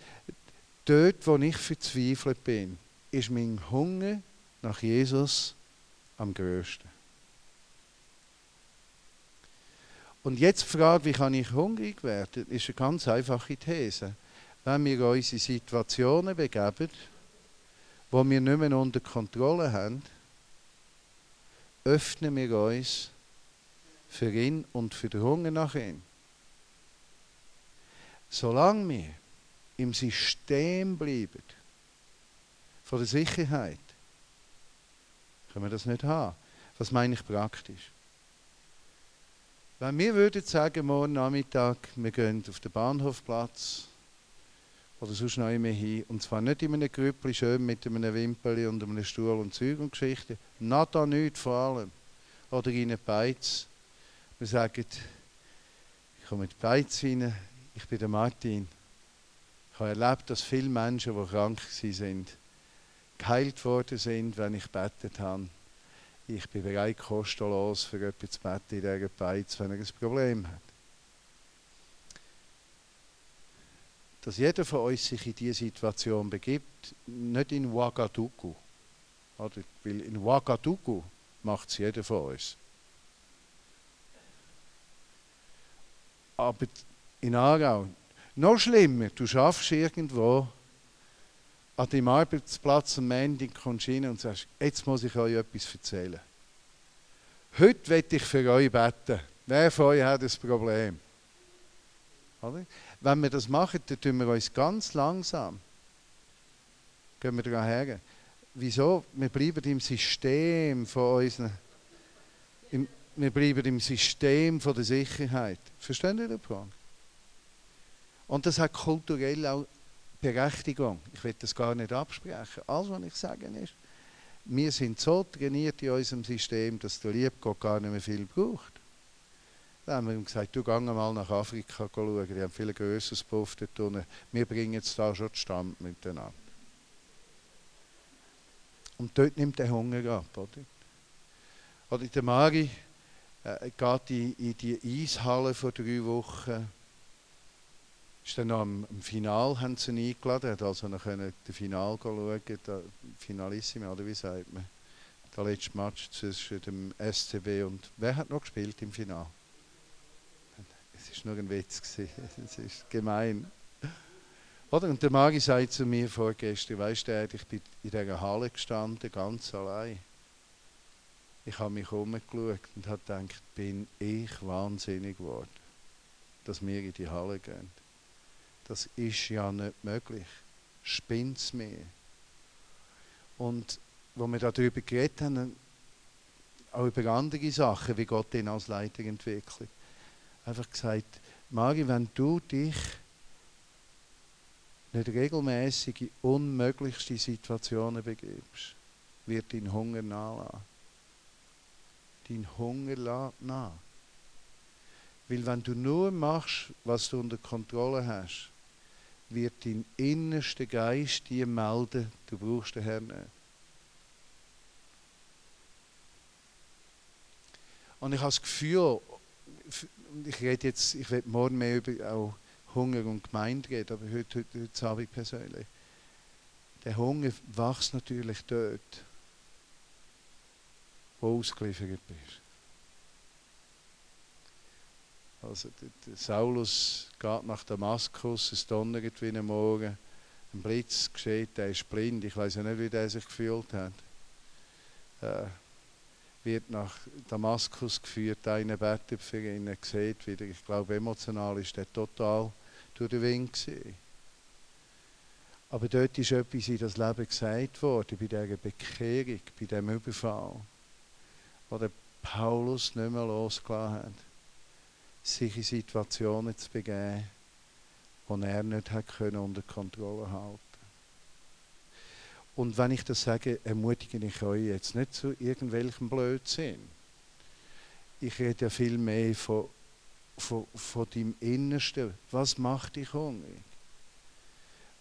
dort, wo ich verzweifelt bin, ist mein Hunger nach Jesus am größten. Und jetzt die Frage, wie kann ich hungrig werden, ist eine ganz einfache These wenn wir uns in Situationen begeben, wo wir nicht mehr unter Kontrolle haben, öffnen wir uns für ihn und für den Hunger nach ihm. Solange wir im System bleiben, von der Sicherheit, können wir das nicht haben. Was meine ich praktisch? Wenn wir würden sagen, morgen Nachmittag, wir gehen auf den Bahnhofplatz, oder sonst noch immer hin. Und zwar nicht in einem Grüppli, schön mit einem Wimpel und einem Stuhl und Zeug und Geschichten. Nada nichts vor allem. oder in eine Beiz. Wir sagen, ich komme in die Beiz rein, ich bin der Martin. Ich habe erlebt, dass viele Menschen, die krank sind, geheilt worden sind, wenn ich betet habe. Ich bin bereit, kostenlos für jemanden zu beten in dieser Beiz, wenn er ein Problem hat. Dass jeder von uns sich in diese Situation begibt, nicht in Ouagadougou. Weil in Ouagadougou macht es jeder von uns. Aber in Aarau, noch schlimmer, du schaffst irgendwo an deinem Arbeitsplatz am Montag kommst du rein und sagst, jetzt muss ich euch etwas erzählen. Heute werde ich für euch beten. Wer von euch hat das Problem? Oder? Wenn wir das machen, dann tun wir uns ganz langsam. Gehen wir daran her. Wieso? Wir bleiben im System von unseren. Im, wir bleiben im System von der Sicherheit. Verstehen Sie den Punkt? Und das hat kulturell auch Berechtigung. Ich will das gar nicht absprechen. Alles, was ich sage, ist, wir sind so trainiert in unserem System, dass der Liebgott gar nicht mehr viel braucht. Da haben wir ihm gesagt, du geh mal nach Afrika schauen, die haben viel grösseres Puff dort unten. Wir bringen jetzt da schon Stand miteinander. Und dort nimmt der Hunger ab, oder? Oder der Mari äh, geht in, in die Eishalle vor drei Wochen. Ist dann noch am, am Final haben sie ihn eingeladen, hat also noch können den Final schauen, der Finalissime, oder wie sagt man? Der letzte Match zwischen dem SCB und wer hat noch gespielt im Final? Es war nur ein Witz, es ist gemein. Oder? Und der Magi sagt zu mir vorgestern, weißt du, ich bin in dieser Halle gestanden, ganz allein. Ich habe mich umgeschaut und habe gedacht, bin ich wahnsinnig geworden, dass wir in die Halle gehen. Das ist ja nicht möglich. Spinnt es mir. Und wo wir darüber geredet haben, auch über andere Sachen, wie Gott ihn als Leiter entwickelt, einfach gesagt, Mari, wenn du dich nicht regelmäßig in unmöglichste Situationen begibst, wird dein Hunger nachlassen. Dein Hunger lässt nach. Weil wenn du nur machst, was du unter Kontrolle hast, wird dein innerster Geist dir melden, du brauchst den Herrn nicht. Und ich habe das Gefühl, ich rede jetzt, ich werde morgen mehr über auch Hunger und Gemeinde reden, aber heute, heute, heute ich persönlich, der Hunger wächst natürlich dort, wo ausgeliefert bist. Also der, Saulus geht nach Damaskus, es donnert wie ein Morgen, ein Blitz geschieht, der ist blind, ich weiß ja nicht, wie der sich gefühlt hat. Äh, wird nach Damaskus geführt, einer betet für ihn, er sieht wieder, ich glaube emotional ist er total durch den Wind gewesen. Aber dort ist etwas in das Leben gesagt worden, bei dieser Bekehrung, bei diesem Überfall, wo der Paulus nicht mehr losgelassen hat sich in Situationen zu begeben, die er nicht hat können unter Kontrolle halten Und wenn ich das sage, ermutige ich euch jetzt nicht zu irgendwelchem Blödsinn. Ich rede ja viel mehr von, von, von deinem Innersten. Was macht dich hungrig?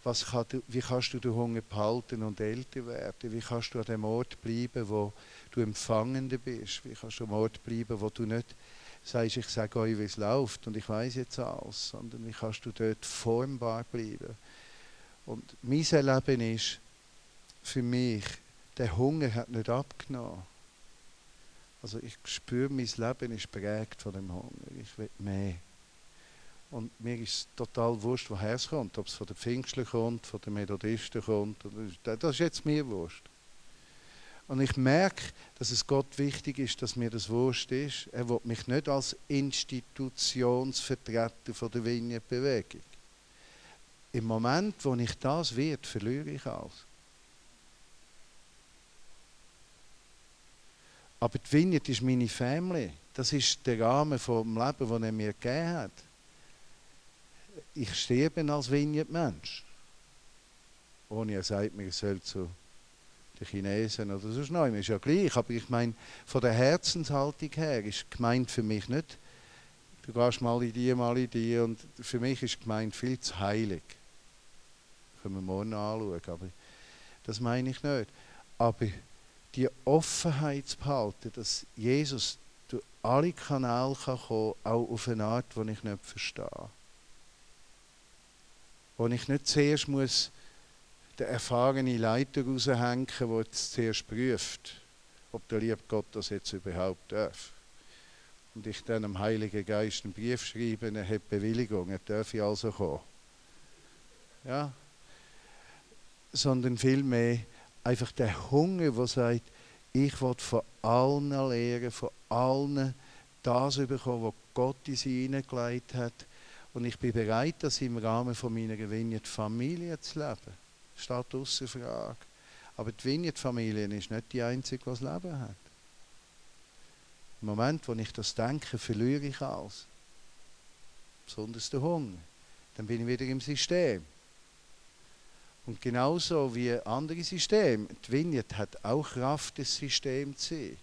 Was kann du, wie kannst du den Hunger behalten und älter werden? Wie kannst du an dem Ort bleiben, wo du Empfangender bist? Wie kannst du am Ort bleiben, wo du nicht sagst, ich sage euch, wie es läuft und ich weiß jetzt alles, sondern wie kannst du dort formbar bleiben. Und mein Erleben ist für mich, der Hunger hat nicht abgenommen. Also ich spüre, mein Leben ist prägt von dem Hunger. Ich will mehr. Und mir ist total wurscht, woher es kommt. Ob es von den Pfingstler kommt, von den Methodisten kommt. Das ist jetzt mir wurscht. Und ich merke, dass es Gott wichtig ist, dass mir das wurscht ist. Er will mich nicht als Institutionsvertreter von der Vineyard-Bewegung. Im Moment, wo ich das wird, verliere ich alles. Aber die Vineyard ist meine Family. Das ist der Rahmen vom Leben, den er mir gegeben hat. Ich sterbe als Vineyard-Mensch. Ohne er sagt mir, ich soll zu den Chinesen oder sonst noch, ist ja gleich. Aber ich meine, von der Herzenshaltung her ist gemeint für mich nicht, du gehst mal in die, mal in die und für mich ist gemeint viel zu heilig. Können wir morgen anschauen, aber das meine ich nicht. Aber die Offenheit zu behalten, dass Jesus durch alle Kanäle kann kommen kann, auch auf eine Art, die ich nicht verstehe. Wo ich nicht zuerst muss der erfahrene Leiter raushängen, der jetzt zuerst prüft, ob der liebe Gott das jetzt überhaupt darf. Und ich dann dem Heiligen Geist einen Brief schreibe, er hat Bewilligung, er darf also kommen. Ja? Sondern vielmehr einfach der Hunger, der sagt, ich will von allen lernen, von allen das bekommen, was Gott in sie hineingelegt hat. Und ich bin bereit, das im Rahmen von meiner Vineyard Familie zu leben. Steht außer Frage. Aber die Vineyard-Familie ist nicht die einzige, die das Leben hat. Im Moment, wo ich das denke, verliere ich alles. Besonders den Hunger. Dann bin ich wieder im System. Und genauso wie andere Systeme, die Vineyard hat auch Kraft, das System zu sein.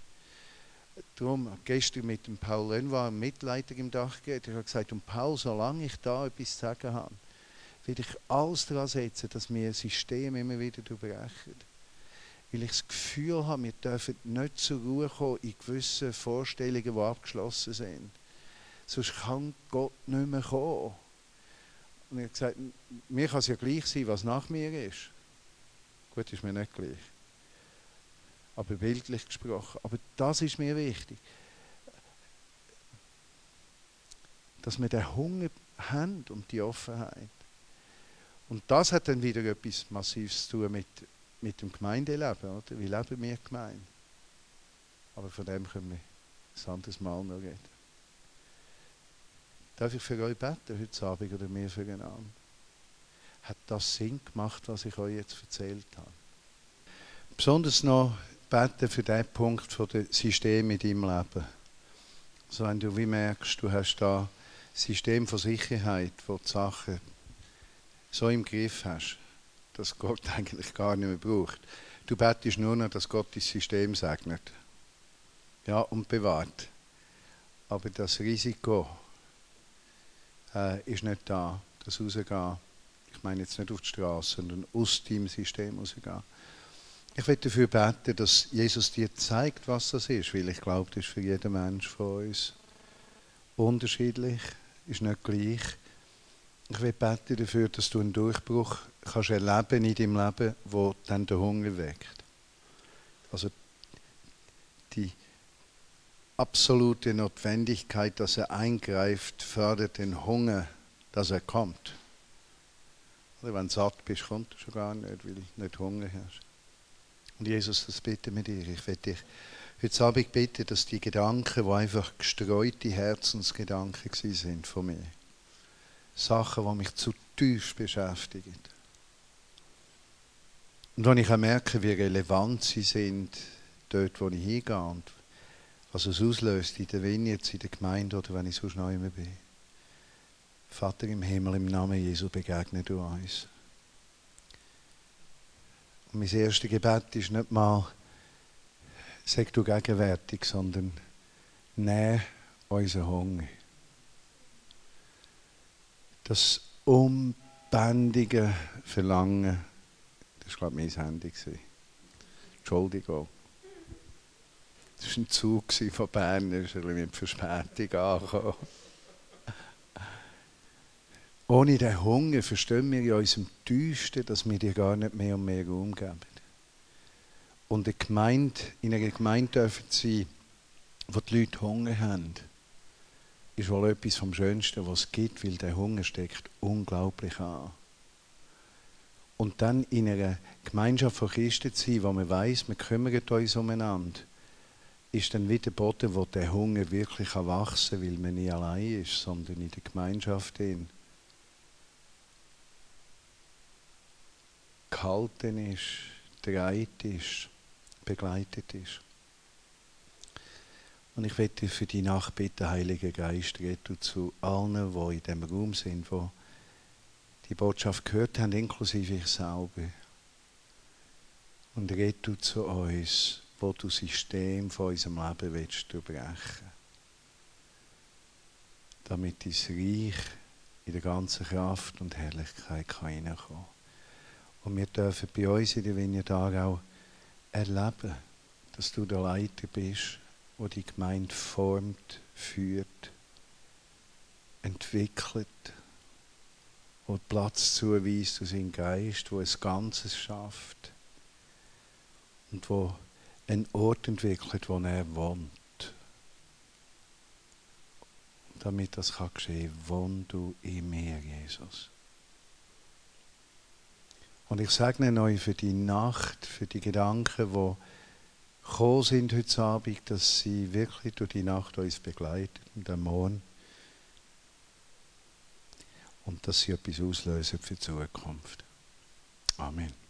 Darum, gestern mit dem Paul Lenoir, einem Mitleiter im Dach geht, ich habe gesagt, und Paul, solange ich da etwas zu sagen habe, will ich alles daran setzen, dass wir das System immer wieder durchbrechen. Weil ich das Gefühl habe, wir dürfen nicht zur Ruhe kommen in gewissen Vorstellungen, die abgeschlossen sind. Sonst kann Gott nicht mehr kommen. Und ich habe gesagt, mir kann es ja gleich sein, was nach mir ist. Gut, ist mir nicht gleich. Aber bildlich gesprochen. Aber das ist mir wichtig. Dass wir den Hunger haben und die Offenheit. Und das hat dann wieder etwas Massives zu tun mit, mit dem Gemeindeleben. Oder? Wie leben wir Gemeinde? Aber von dem können wir ein anderes Mal noch reden. Darf ich für euch beten heute Abend oder mir füreinander? Hat das Sinn gemacht, was ich euch jetzt erzählt habe? Besonders noch beten für den Punkt von dem System in deinem Leben. Also wenn du wie merkst, du hast da ein System von Sicherheit, wo die Sachen so im Griff hast, dass Gott eigentlich gar nicht mehr braucht. Du betest nur noch, dass Gott das System segnet. Ja, und bewahrt. Aber das Risiko äh, ist nicht da, das rausgehen. Ich meine jetzt nicht auf die Straße, sondern aus dem System rausgehen. Ich will dafür beten, dass Jesus dir zeigt, was das ist, weil ich glaube, das ist für jeden Mensch von uns unterschiedlich, ist nicht gleich. Ich will beten dafür, dass du einen Durchbruch kannst erleben in deinem Leben, wo dann der Hunger weckt. Also die absolute Notwendigkeit, dass er eingreift, fördert den Hunger, dass er kommt. Oder wenn du satt bist, kommt er schon gar nicht, weil du nicht Hunger hast. Und Jesus, das bitte mit dir. Ich will dich heute Abend bitten, dass die Gedanken, die einfach gestreute Herzensgedanken sind von mir, Sachen, die mich zutiefst beschäftigen. Und wenn ich auch merke, wie relevant sie sind, dort, wo ich hingehe und was es auslöst in der Vineyard, in der Gemeinde oder wenn ich sonst immer bin. Vater im Himmel, im Namen Jesu begegne du uns. Und mein erstes Gebet ist nicht mal, sag du gegenwärtig, sondern nähe unseren Hunger das unbändige Verlangen, das war glaube ich mein Handy. Entschuldigung. Das war ein Zug von Bern, der ist ein bisschen mit Verspätung angekommen. Ohne den Hunger verstehen wir in unserem Tiefsten, dass wir dir gar nicht mehr und mehr Raum geben. Und eine Gemeinde, in einer Gemeinde dürfen sein, wo die Leute Hunger haben ist wohl etwas vom Schönsten, was es gibt, weil der Hunger steckt unglaublich an. Und dann in einer Gemeinschaft von Christen zu sein, wo man weiß, wir kümmern uns umeinander, ist dann wieder der Boden, wo der Hunger wirklich wachsen kann, weil man nicht allein ist, sondern in der Gemeinschaft in. gehalten ist, dreit ist, begleitet ist. Und ich werde für die Nacht bitten, Heiliger Geist, rede zu allen, die in diesem Raum sind, die die Botschaft gehört haben, inklusive ich selber. Und du zu uns, wo du System von unserem Leben willst durchbrechen damit dein Reich in der ganzen Kraft und Herrlichkeit kann. Und wir dürfen bei uns in der Vineyard auch erleben, dass du der Leiter bist, der die Gemeinde formt, führt, entwickelt, wo Platz zuweist aus seinem Geist, wo es Ganzes schafft und wo einen Ort entwickelt, wo er wohnt. Damit das kann geschehen, wohn du in mir, Jesus. Und ich segne euch für die Nacht, für die Gedanken, die gekommen sind heute Abend, dass sie wirklich durch die Nacht uns begleiten und am Morgen. Und dass sie etwas auslösen für die Zukunft. Amen.